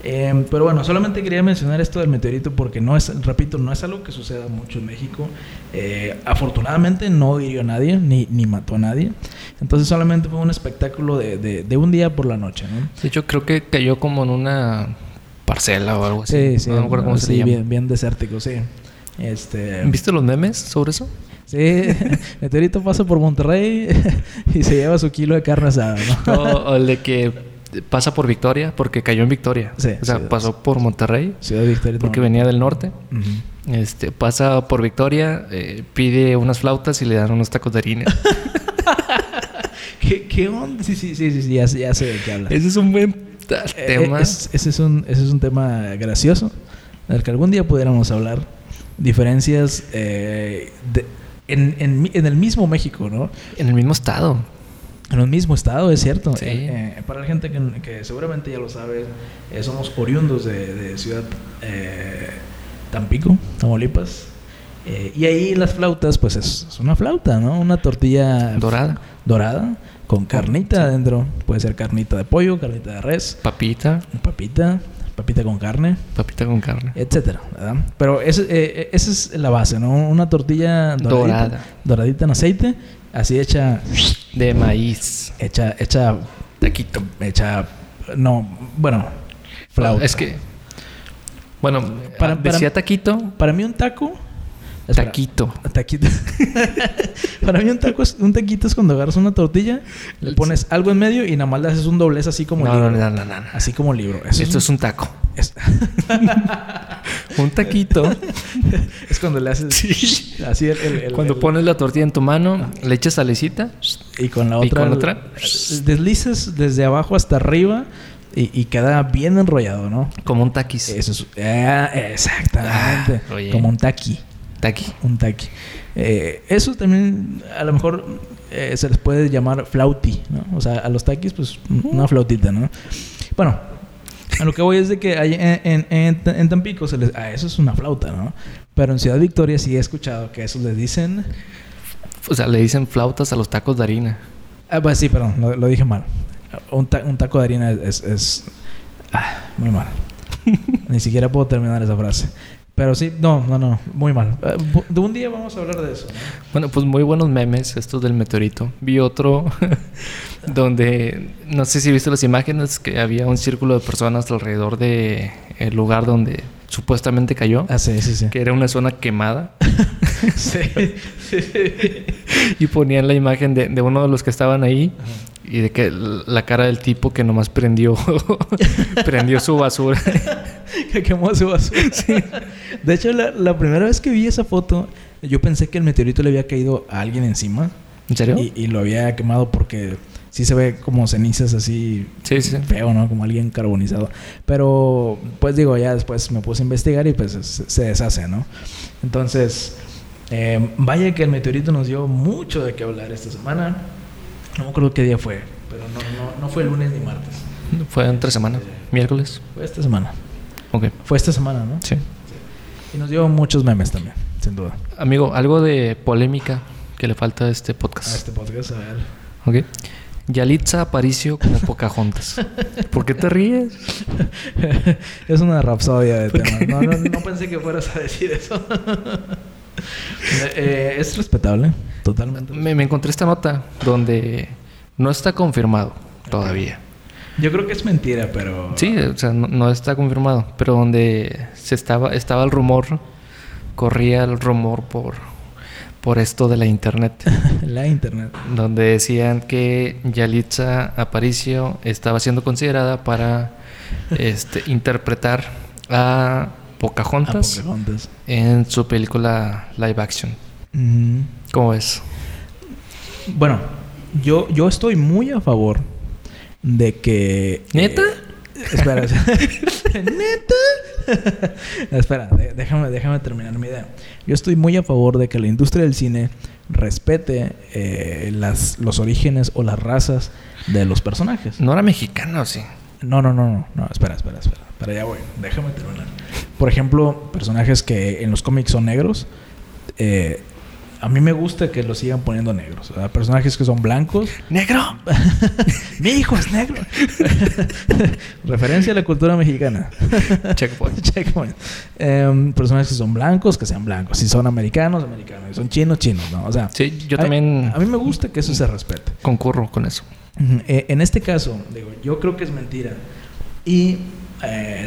Eh, pero bueno, solamente quería mencionar esto del meteorito porque no es, repito, no es algo que suceda mucho en México. Eh, afortunadamente no hirió a nadie, ni, ni mató a nadie. Entonces solamente fue un espectáculo de, de- de un día por la noche, ¿no? De hecho, creo que cayó como en una parcela o algo así. Sí, sí, no me acuerdo cómo se sí, llama. bien, bien desértico, sí. Este, ¿Viste los memes sobre eso? Sí, Meteorito pasa por Monterrey y se lleva su kilo de carne asada, ¿no? O, o el de que pasa por Victoria porque cayó en Victoria. Sí, o sea, pasó por Monterrey Ciudad Victoria. porque venía del norte. Este, pasa por Victoria, eh, pide unas flautas y le dan unos tacos de harina. ¿Qué, ¿Qué onda? Sí, sí, sí, sí, ya, sé- ya sé de qué hablas. Ese es un buen Eh, tema. es- ese, es un, ese es un tema gracioso del que algún día pudiéramos hablar. Diferencias eh, de- en, en en el mismo México, ¿no? En el mismo estado. En el mismo estado, es cierto. Sí. Eh, eh, para la gente que, que seguramente ya lo sabe, eh, somos oriundos de, de Ciudad Tampico, Tamaulipas. Eh, y ahí las flautas, pues es, es una flauta, ¿no? Una tortilla Dorada. dorada con carnita adentro. Puede ser carnita de pollo, carnita de res, Papita. papita, papita con carne, Papita con carne. etcétera, ¿verdad? Pero ese, eh, esa es la base, ¿no? Una tortilla doradita, Dorada. doradita en aceite, así hecha, De maíz. hecha, hecha, Taquito. hecha, no, bueno, flauta. Es que. Bueno, Para- decía para- taquito. para mí un taco, espera, Taquito. taquito. para mí un taco es, un taquito es cuando agarras una tortilla, le pones algo en medio y nada más le haces un doblez así como No, libro. no, no, no, no. Así como libro. Eso Esto es, es un taco. es, Un taquito. es cuando le haces así el, el- el- Cuando pones la tortilla en tu mano, le echas salecita. y con la ¿Y otra, con la otra? deslizas desde abajo hasta arriba y, y queda bien enrollado, ¿no? Como un taquis. Eso es eh, exactamente Ah, como un taqui, Taqui. un taqui. Eh, eso también a lo mejor eh, se les puede llamar flauti, ¿no? O sea, a los taquis pues una flautita, ¿no? Bueno, a lo que voy es de que hay en, en, en- en Tampico se les, a eso es una flauta, ¿no? Pero en Ciudad Victoria sí he escuchado que eso les dicen O sea, le dicen flautas a los tacos de harina. Ah, pues sí, perdón, lo, lo dije mal. Un, ta- un taco de harina es, es- es- ah, muy mal. Ni siquiera puedo terminar esa frase. Pero sí, no, no, no, muy mal. Eh, de un día vamos a hablar de eso. ¿no? Bueno, pues muy buenos memes estos del meteorito. Vi otro donde, no sé si viste las imágenes, que había un círculo de personas alrededor de el lugar donde supuestamente cayó, Ah, sí, sí, sí. que era una zona quemada, sí. y ponían la imagen de, de uno de los que estaban ahí y de que la cara del tipo que nomás prendió, prendió su basura. que quemó su basura. De hecho, la, la primera vez que vi esa foto, yo pensé que el meteorito le había caído a alguien encima. ¿En serio? Y, y lo había quemado porque sí se ve como cenizas así Sí, sí. feo, ¿no? Como alguien carbonizado. Pero, pues digo, ya después me puse a investigar y pues se, deshace, ¿no? Entonces, eh, vaya que el meteorito nos dio mucho de qué hablar esta semana. No me acuerdo qué día fue, pero no, no, no fue lunes ni martes. Fue entre semana, miércoles. Fue esta semana. Ok, Fue esta semana, ¿no? sí. Y nos dio muchos memes también, sin duda. Amigo, algo de polémica que le falta a este podcast. A este podcast, a ver. Ok. Yalitza Aparicio como Pocahontas. ¿Por qué te ríes? es una rapsodia de temas. No, no, no pensé que fueras a decir eso. Eh, eh, es respetable, totalmente. Me, me encontré esta nota donde no está confirmado todavía. Yo creo que es mentira, pero. Sí, o sea, no, no está confirmado, pero donde se estaba estaba el rumor, corría el rumor por por esto de la internet, La internet. donde decían que Yalitza Aparicio estaba siendo considerada para este interpretar a Pocahontas A Pocahontas. en su película live action. ¿Cómo ves? Bueno, yo, yo estoy muy a favor de que. ¿Neta? eh, espera. ¿Neta? espera, déjame, déjame terminar mi idea. Yo estoy muy a favor de que la industria del cine respete eh, las, los orígenes o las razas de los personajes. No era mexicano, sí. No, no, no, no, no, espera, espera, espera. Para allá voy, déjame terminar. Por ejemplo, personajes que en los cómics son negros, eh, a mí me gusta que los sigan poniendo negros. ¿verdad? Personajes que son blancos. ¡Negro! Mi hijo es negro. Referencia a la cultura mexicana. Checkpoint. Checkpoint. Em, personajes que son blancos, que sean blancos. Si son americanos, americanos. Si son chinos, chinos, ¿no? O sea, Sí, yo también A mí me gusta que eso se respete. concurro con eso. Eh, en este caso, digo, yo creo que es mentira. Y eh,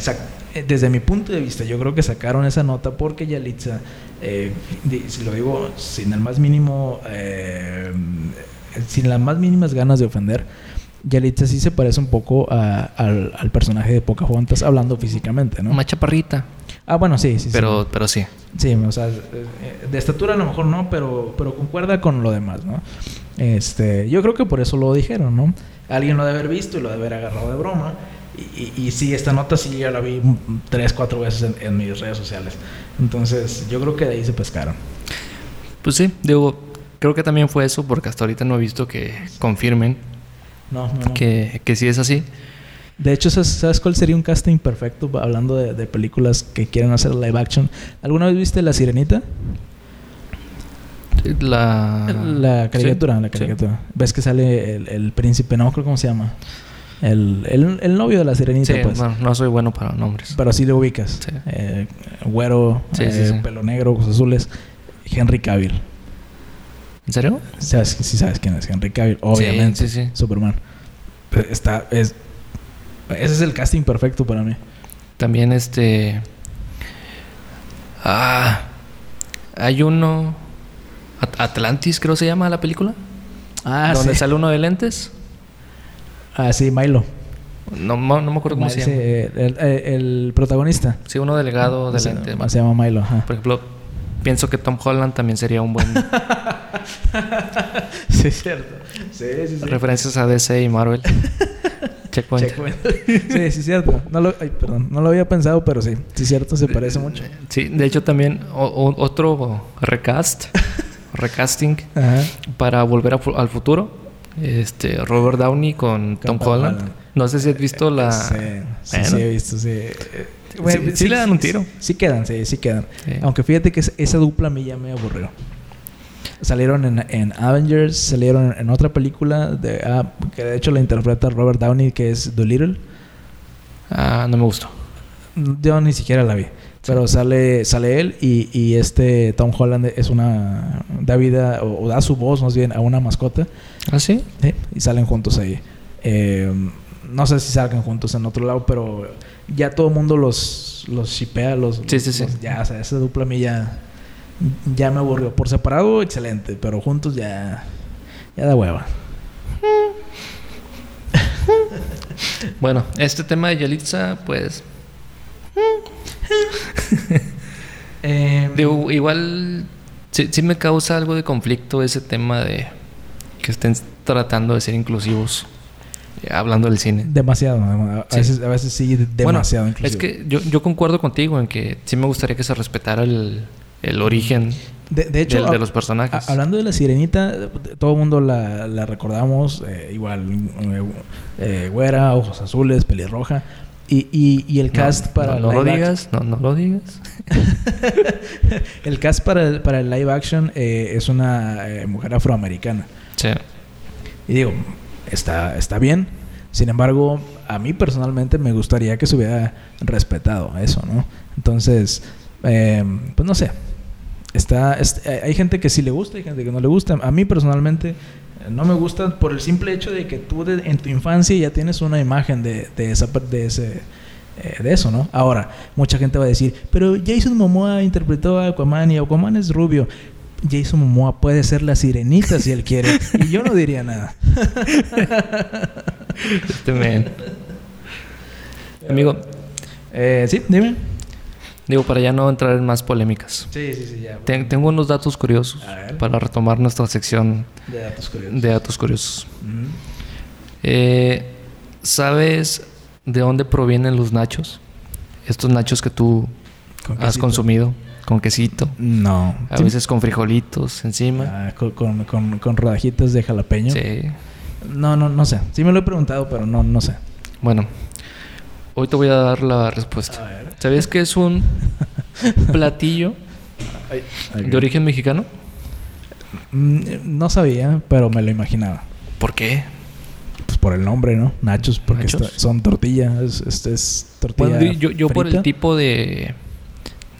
eh, desde mi punto de vista, yo creo que sacaron esa nota porque Yalitza, eh, si lo digo sin el más mínimo, eh, sin las más mínimas ganas de ofender, Yalitza sí se parece un poco a- al, al personaje de Pocahontas hablando físicamente, ¿no? Una chaparrita. Ah, bueno, sí, sí, sí. Pero, pero sí. Sí, o sea, eh, de estatura a lo mejor no, pero, pero concuerda con lo demás, ¿no? Este, yo creo que por eso lo dijeron, ¿no? Alguien lo debe haber visto y lo debe haber agarrado de broma. Y, y, y sí, esta nota sí ya la vi tres, cuatro veces en, en mis redes sociales. Entonces, yo creo que de ahí se pescaron. Pues sí, digo, creo que también fue eso porque hasta ahorita no he visto que confirmen No, no, no. que, que sí es así. De hecho, ¿sabes, cuál sería un casting perfecto hablando de, de películas que quieren hacer live action? ¿Alguna vez viste La Sirenita? La, La caricatura, Sí, la sí. caricatura. ¿Ves que sale el, el príncipe? No acuerdo cómo se llama. El, el, el novio de la sirenita, Sí, pues. bueno, no soy bueno para nombres. Pero sí lo ubicas. Sí. Eh, güero, Sí, eh, pelo negro, ojos azules. Henry Cavill. ¿En serio? ¿Sabes, sí sabes quién es Henry Cavill, obviamente. Sí, sí, sí. Superman. Está, es, ese es el casting perfecto para mí. También este... Ah, hay uno... At- Atlantis creo se llama la película. Ah, donde sí. sale uno de lentes. Ah, sí, Milo. No, no me acuerdo cómo se llama. eh, el, eh, el protagonista. Sí, uno delegado de se, lentes. se llama Milo. ajá. Por ejemplo, pienso que Tom Holland también sería un buen... sí, es cierto. Sí, sí, sí. referencias a DC y Marvel. Checkpoint. Checkpoint. sí, sí, es cierto. No lo, ay, perdón, no lo había pensado, pero sí. Sí, es cierto, se parece mucho. Sí, de hecho también o- o- otro recast, recasting Ajá. para volver a al futuro. Este Robert Downey con, Tom, Tom Holland. Holland. No sé si has visto la. Sí, sí, Bueno. sí, he visto, sí. Sí, sí le dan un tiro. Sí, quedan, sí, sí quedan. Aunque fíjate que es- esa dupla a mí ya me aburrió. Salieron en, en Avengers, salieron en otra película de, ah, que de hecho la interpreta Robert Downey, que es Dolittle. Ah, no me gustó. Yo ni siquiera la vi. Pero sale, sale él y, y este Tom Holland es una. da vida o, o da su voz más bien a una mascota. ¿Ah, sí? Sí, y salen juntos ahí. Eh, no sé si salgan juntos en otro lado, pero ya todo el mundo los, los shipea, los, Sí, sí, sí. los- ya, o sea, esa dupla a mí ya, ya me aburrió. Por separado, excelente, pero juntos ya, ya da hueva. Bueno, este tema de Yalitza, pues. Eh, Digo, igual. Sí, sí me causa algo de conflicto ese tema de que estén tratando de ser inclusivos. eh, Hablando del cine. demasiado, a, Sí. veces, a veces sí, demasiado Bueno, es que yo, yo concuerdo contigo en que sí me gustaría que se respetara el, el origen de, de hecho, los personajes. a- hablando de la sirenita, todo el mundo la, la recordamos, eh, igual, eh, eh, güera, ojos azules, pelirroja. Y, y, y el No, cast para no, no lo digas, no, no lo digas. El cast para el, para el live action eh, es una mujer afroamericana. Sí. Y digo, está, está bien. Sin embargo, a mí personalmente me gustaría que se hubiera respetado eso, ¿no? Entonces, eh, pues no sé. Está, es- eh, hay gente que sí le gusta, hay gente que no le gusta. A mí personalmente eh, no me gusta por el simple hecho de que tú en tu infancia ya tienes una imagen de, de, esa, de, ese, eh, de eso, ¿no? Ahora, mucha gente va a decir, pero Jason Momoa interpretó a Aquaman y Aquaman es rubio. Jason Momoa puede ser la sirenita si él quiere. Y yo no diría nada. Este. Amigo, Eh, sí, dime. digo, para ya no entrar en más polémicas. Sí, sí, sí, ya. Ten- tengo unos datos curiosos para retomar nuestra sección De datos curiosos. de datos curiosos. Ujú. Eh, ¿Sabes de dónde provienen los nachos? Estos nachos que tú has consumido con quesito. No. A Sí. veces con frijolitos encima. Ah, con, con, con, con rodajitas de jalapeño. Sí. No, no, no sé. Sí me lo he preguntado, pero no, no sé. Bueno, hoy te voy a dar la respuesta. ver. ¿Sabías que es un platillo de origen mexicano? Mm, No sabía, pero me lo imaginaba. ¿Por qué? Pues por el nombre, ¿no? Nachos, porque Nachos. está- son tortillas. Es, es, es tortilla. Bueno, yo, yo por el tipo de,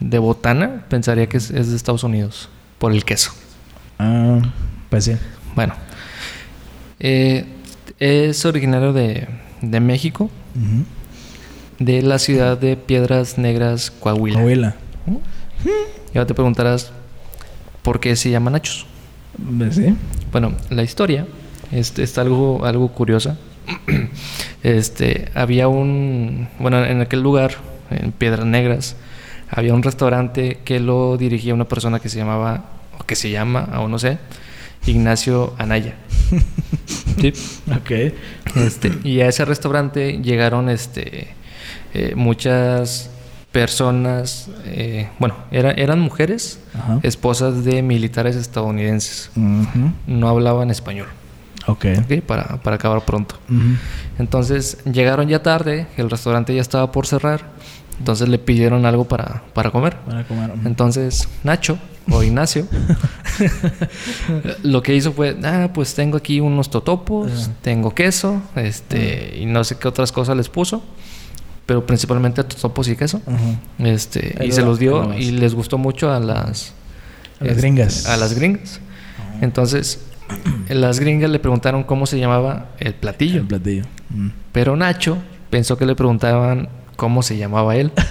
de botana pensaría que es, es de Estados Unidos, por el queso. Ah, pues sí. Bueno, eh, es originario de, de México. De la ciudad de Piedras Negras, Coahuila. Coahuila. Y ahora te preguntarás, ¿por qué se llama Nachos? ¿Sí? Bueno, la historia está algo, algo curiosa. este, había un, bueno, en aquel lugar, en Piedras Negras, había un restaurante que lo dirigía una persona que se llamaba, o que se llama, aún no sé, Ignacio Anaya. sí. Ok. Este, y a ese restaurante llegaron este, eh, muchas personas, eh, bueno, era- eran mujeres, Ajá. esposas de militares estadounidenses. No hablaban español, Ok. ¿ok? Para, para acabar pronto. Entonces llegaron ya tarde, el restaurante ya estaba por cerrar, entonces le pidieron algo para, para comer. Van a comer. Entonces Nacho o Ignacio lo que hizo fue, ah, pues tengo aquí unos totopos, tengo queso, este, y no sé qué otras cosas les puso, pero principalmente totopos y queso. Este, y se los lo dio y les gustó mucho a las A las este, gringas. A las gringas. Entonces, las gringas le preguntaron cómo se llamaba el platillo. El platillo. Mm. Pero Nacho pensó que le preguntaban cómo se llamaba él.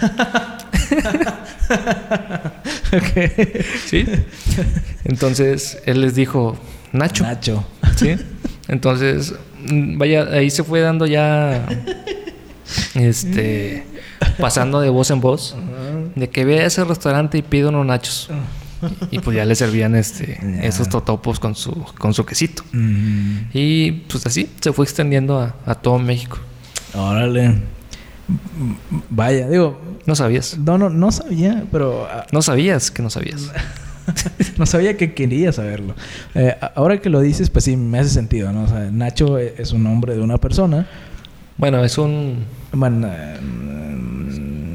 ¿Sí? Entonces, él les dijo, Nacho. Nacho. ¿Sí? Entonces, mm, vaya, ahí se fue dando ya, este, pasando de voz en voz, de que ve a ese restaurante y pide unos nachos. Y pues ya le servían este, esos totopos con su, con su quesito. Mm. Y pues así se fue extendiendo a, a todo México. Órale. Vaya, digo, No sabías. no, no, no sabía, pero ah, No sabías que no sabías. no sabía que quería saberlo. Eh, ahora que lo dices, pues sí, me hace sentido, ¿no? O sea, Nacho e- es un nombre de una persona. Bueno, es un... Bueno, eh, un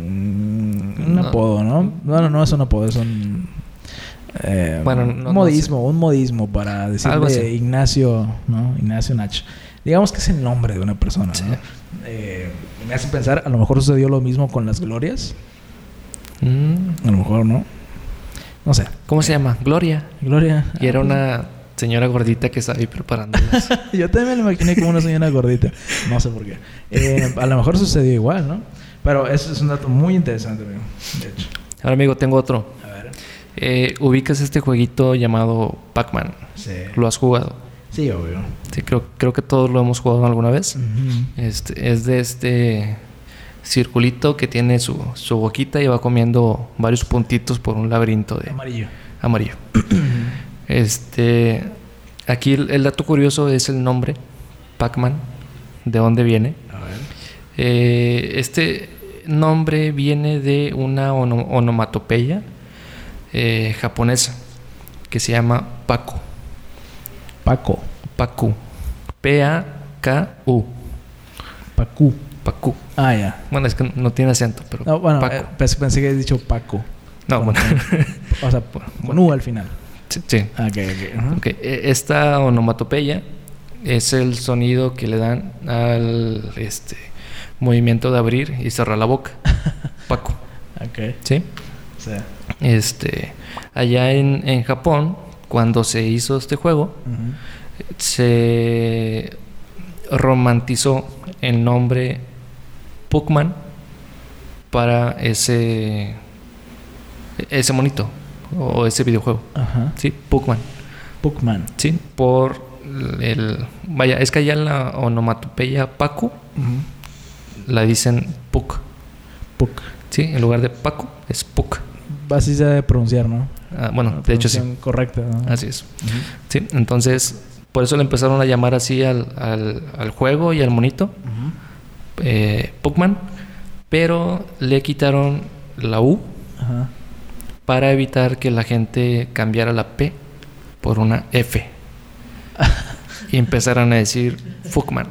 No. apodo, ¿no? No, no, no es un apodo, es un... eh, Bueno, no- un no modismo, un modismo para decirle. Ignacio, ¿no? Ignacio Nacho. Digamos que es el nombre de una persona, Sí. ¿no? Eh, me hace pensar, a lo mejor sucedió lo mismo con las glorias. Mm, A lo mejor, ¿no? No sé. ¿Cómo se llama? Gloria. Gloria. Y era Ah, una señora gordita que estaba ahí preparándolas. pues, Yo también me imaginé como una señora gordita. No sé por qué. Eh, a lo mejor sucedió igual, ¿no? Pero eso es un dato muy interesante, amigo. De hecho. Ahora, amigo, tengo otro. A ver. Eh, ¿Ubicas este jueguito llamado Pac-Man? Sí. ¿Lo has jugado? Sí, obvio. Sí, creo, creo que todos lo hemos jugado alguna vez. Este, es de este circulito que tiene su, su boquita y va comiendo varios puntitos por un laberinto de Amarillo. amarillo. Este, aquí el, el dato curioso es el nombre, Pac-Man, de dónde viene. A ver. Eh, este nombre viene de una ono- onomatopeya eh, japonesa que se llama Paku. Paco. Paku. P-A-K-U. Pacu. Paku. Ah, ya. Bueno, es que no tiene acento, pero. No, bueno, Paco. eh, pensé, pensé que habías dicho Paco. no, bueno. O sea, con U al final. sí, sí. Ah, ok, ok. Ajá. Ok, e- Esta onomatopeya es el sonido que le dan al este movimiento de abrir y cerrar la boca. Paco. Ok. ¿Sí? Sí. Este, allá en, en Japón, cuando se hizo este juego, se romantizó el nombre Puckman para ese ese monito o ese videojuego. Ajá. Sí, Puckman. Puckman. Sí, por el vaya, es que allá en la onomatopeya Ujú. la dicen Puck. Puck. Sí, en lugar de Paku es Puck. Así se debe pronunciar, ¿no? Ah, bueno, La de hecho sí. Correcta. ¿no? Así es. Sí, entonces por eso le empezaron a llamar así al, al, al juego y al monito, eh, Puckman, pero le quitaron la U para evitar que la gente cambiara la P por una F y empezaran a decir Fuckman.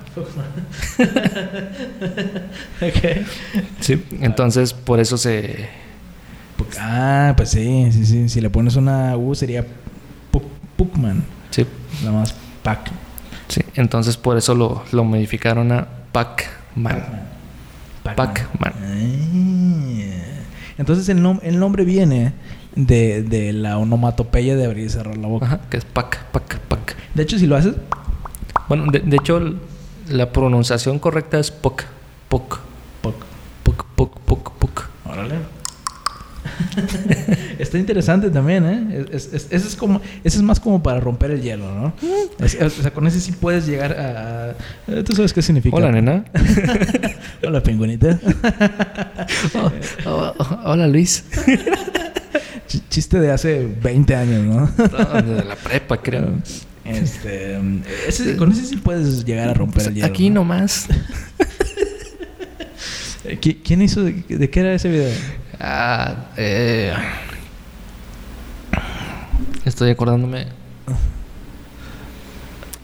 Sí, entonces por eso se... Ah, pues sí, sí, sí. Si le pones una U sería Puck- Puckman. Sí, Nada más Pac. sí, entonces por eso lo, lo modificaron a Pac-Man. Pac-Man. Ah. Entonces el, nom- el nombre viene de, de la onomatopeya de abrir y cerrar la boca. Ajá, que es Pac, Pac, Pac. De hecho, si lo haces, Bueno, de, de hecho, la pronunciación correcta es Puck. Puck. Puck. Puck. Está interesante también, ¿eh? Es, es, ese, es como, ese es más como para romper el hielo, ¿no? Es- o sea, con ese sí puedes llegar a... ¿Tú sabes qué significa? Hola, nena. Hola, pingüinita. Oh, oh, oh, hola, Luis. Ch- Chiste de hace 20 años, ¿no? Desde la prepa, creo. Este, ese- con ese sí puedes llegar a romper el hielo. Aquí ¿no? nomás. Eh, ¿qui- ¿Quién hizo? ¿De, de qué era ese video? Ah, eh, estoy acordándome.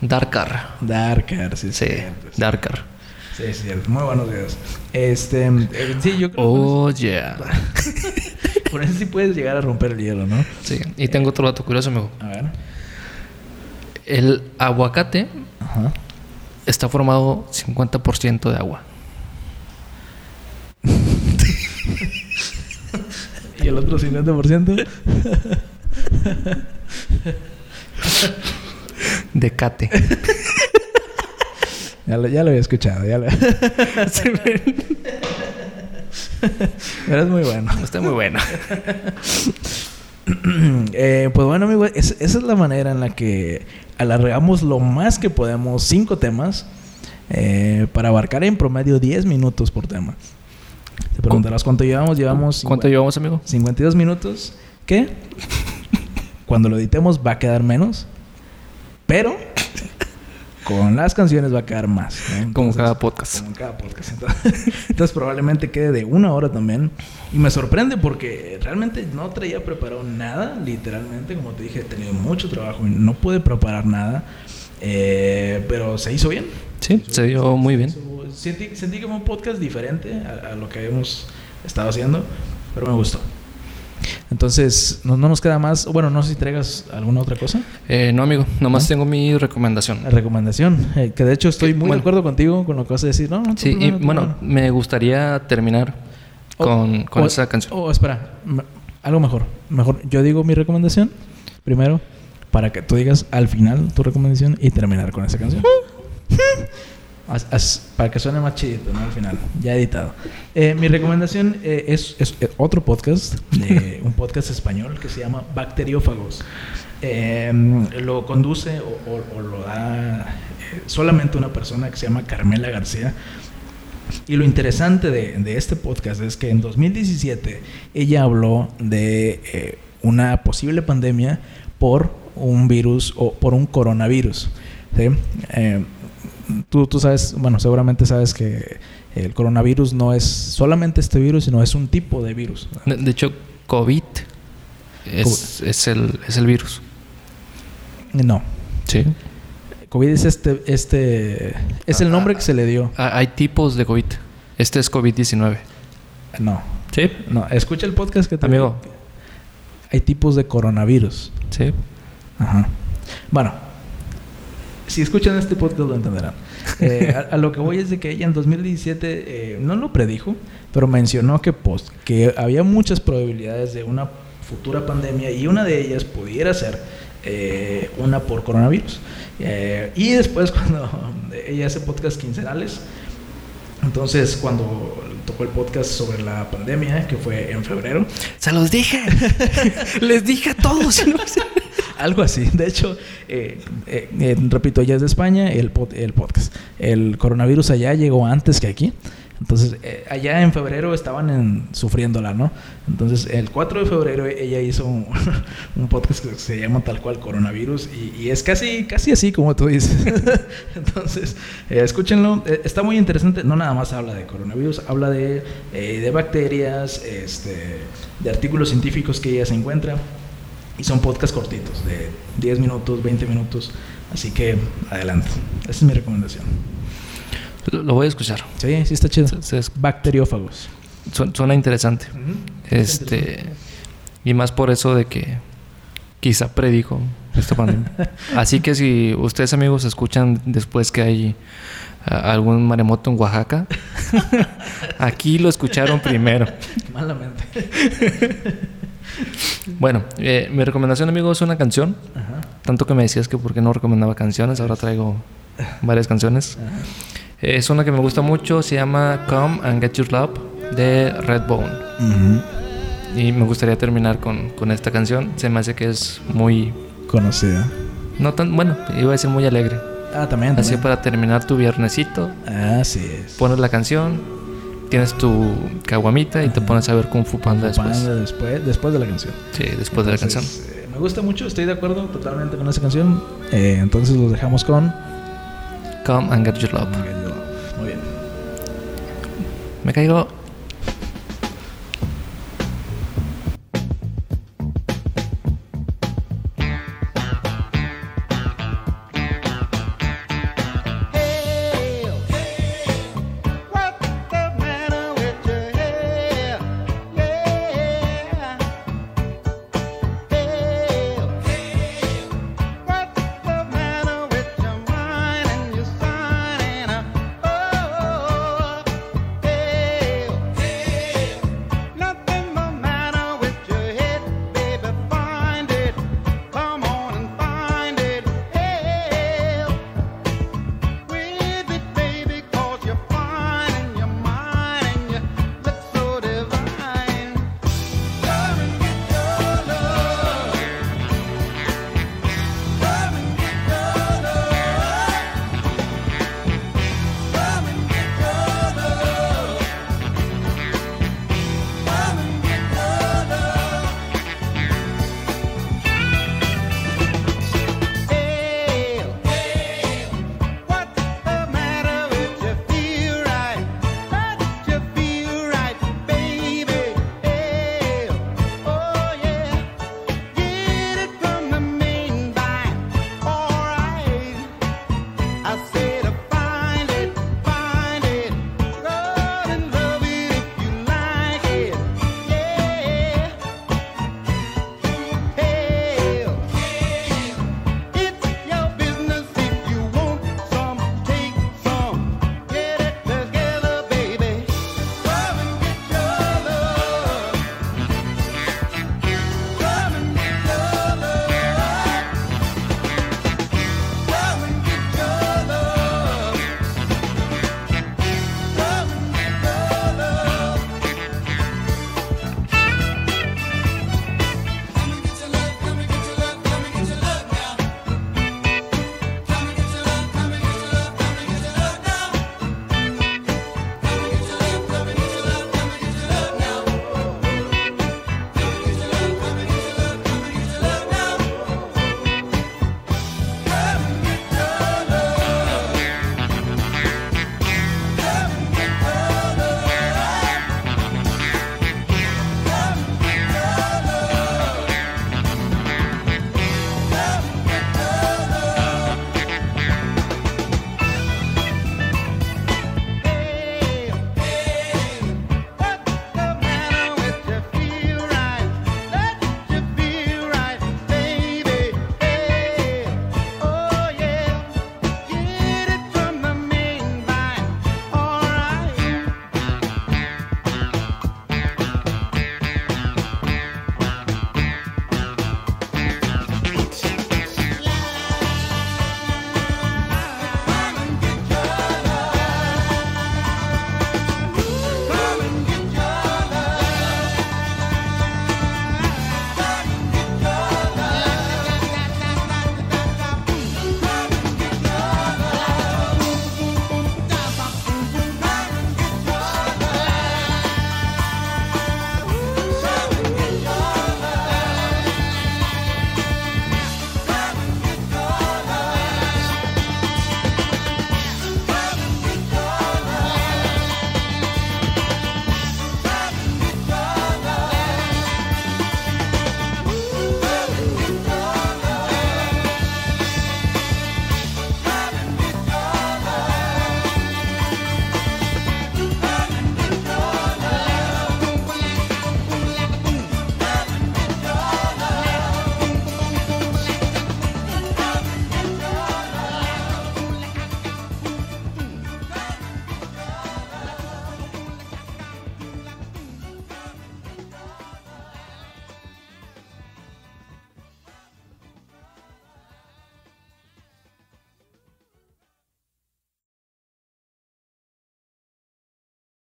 Darkar. Darker, sí, Sí, sí. Darkar. Sí, sí, muy buenos videos. Este, eh, sí, yo creo que Oh, yeah. con ese- con ese sí puedes llegar a romper el hielo, ¿no? Sí, y tengo otro dato curioso, amigo. A ver. El aguacate Ajá. está formado 50% de agua. ¿Y el otro 50%? De cate. Ya lo, ya lo había escuchado, ya lo... Pero es muy bueno. Está muy bueno. Eh, pues bueno, amigo, es- esa es la manera en la que alargamos lo más que podemos cinco temas eh, para abarcar en promedio 10 minutos por tema. Te preguntarás cuánto llevamos. Llevamos ¿Cuánto llevamos, amigo? 52 minutos. ¿Qué? Cuando lo editemos va a quedar menos. Pero con las canciones va a quedar más. ¿no? Como Entonces, cada podcast. como cada podcast. Entonces, entonces probablemente quede de una hora también. Y me sorprende porque realmente no traía preparado nada, literalmente. Como te dije, he tenido mucho trabajo y no pude preparar nada. Eh, pero se hizo bien. Sí, se dio muy bien. Sentí, sentí como un podcast diferente a, a lo que hemos estado haciendo, pero me gustó. Entonces, no, no nos queda más. Bueno, no sé si traigas alguna otra cosa. Eh, no, amigo, nomás ¿No? tengo mi recomendación. La recomendación, eh, que de hecho estoy Que, muy bueno. de acuerdo contigo con lo que vas a decir. No, no, Sí, y bueno, primero. me gustaría terminar Oh, con, con oh, esa canción. Oh, espera, algo mejor. Mejor, yo digo mi recomendación primero para que tú digas al final tu recomendación y terminar con esa canción. As- as- para que suene más chidito, ¿no? Al final, ya editado. Eh, mi recomendación eh, es, es, eh, otro podcast, de un podcast español que se llama Bacteriófagos. Eh, lo conduce o, o- o lo da eh, solamente una persona que se llama Carmela García. Y lo interesante de, de este podcast es que en 2017 ella habló de eh, una posible pandemia por un virus o por un coronavirus. ¿sí? Eh, tú, tú sabes, bueno, seguramente sabes que el coronavirus no es solamente este virus, sino es un tipo de virus. De, de hecho, COVID es, es, el, es el virus. No, Sí. COVID es este, este, es el nombre que se le dio. Ah, Hay tipos de COVID. Este es COVID-19. No, Sí. no, escucha el podcast que te Amigo. Hay tipos de coronavirus. Sí. Ajá. Bueno, si escuchan este podcast lo entenderán. Eh, a, a lo que voy es de que ella en 2017 eh, no lo predijo, pero mencionó que, pues, que había muchas probabilidades de una futura pandemia y una de ellas pudiera ser eh, una por coronavirus. Y después cuando ella hace podcast quincenales, entonces cuando tocó el podcast sobre la pandemia, que fue en febrero, Se los dije. Les dije a todos. Algo así. De hecho, eh, eh, eh, repito, ella es de España, el, el podcast. El coronavirus allá llegó antes que aquí. Entonces, allá en febrero estaban en, sufriéndola, ¿no? Entonces, el 4 de febrero ella hizo un, podcast que se llama tal cual coronavirus y, es casi, casi así como tú dices. Entonces, escúchenlo. Está muy interesante. No nada más habla de coronavirus, habla de, de bacterias, este, de artículos científicos que ella se encuentra. Y son podcasts cortitos, de 10 minutos, 20 minutos. Así que adelante. Esa es mi recomendación. Lo, lo voy a escuchar. Sí, sí está chido. Se- se- Bacteriófagos. su- Suena interesante. Este. Y más por eso de que quizá predijo esta pandemia. Así que si ustedes amigos escuchan después que hay ah, algún maremoto en Oaxaca, aquí lo escucharon primero. Malamente. Bueno, eh, mi recomendación amigos es una canción. Ajá. Tanto que me decías que porque no recomendaba canciones, ahora traigo varias canciones. Ajá. Es una que me gusta mucho, se llama Come and Get Your Love de Redbone. Ujú. Y me gustaría terminar con, con esta canción. Se me hace que es muy... Conocida. No tan... Bueno, iba a decir muy alegre. Ah, también. Así también. para terminar tu viernesito, Así es. pones la canción, tienes tu caguamita y te pones a ver Kung Fu Panda después. Panda después, después de la canción. Sí, después de la canción. Eh, me gusta mucho, estoy de acuerdo totalmente con esa canción. Eh, entonces los dejamos con... Come and get your love. Muy bien. Me caigo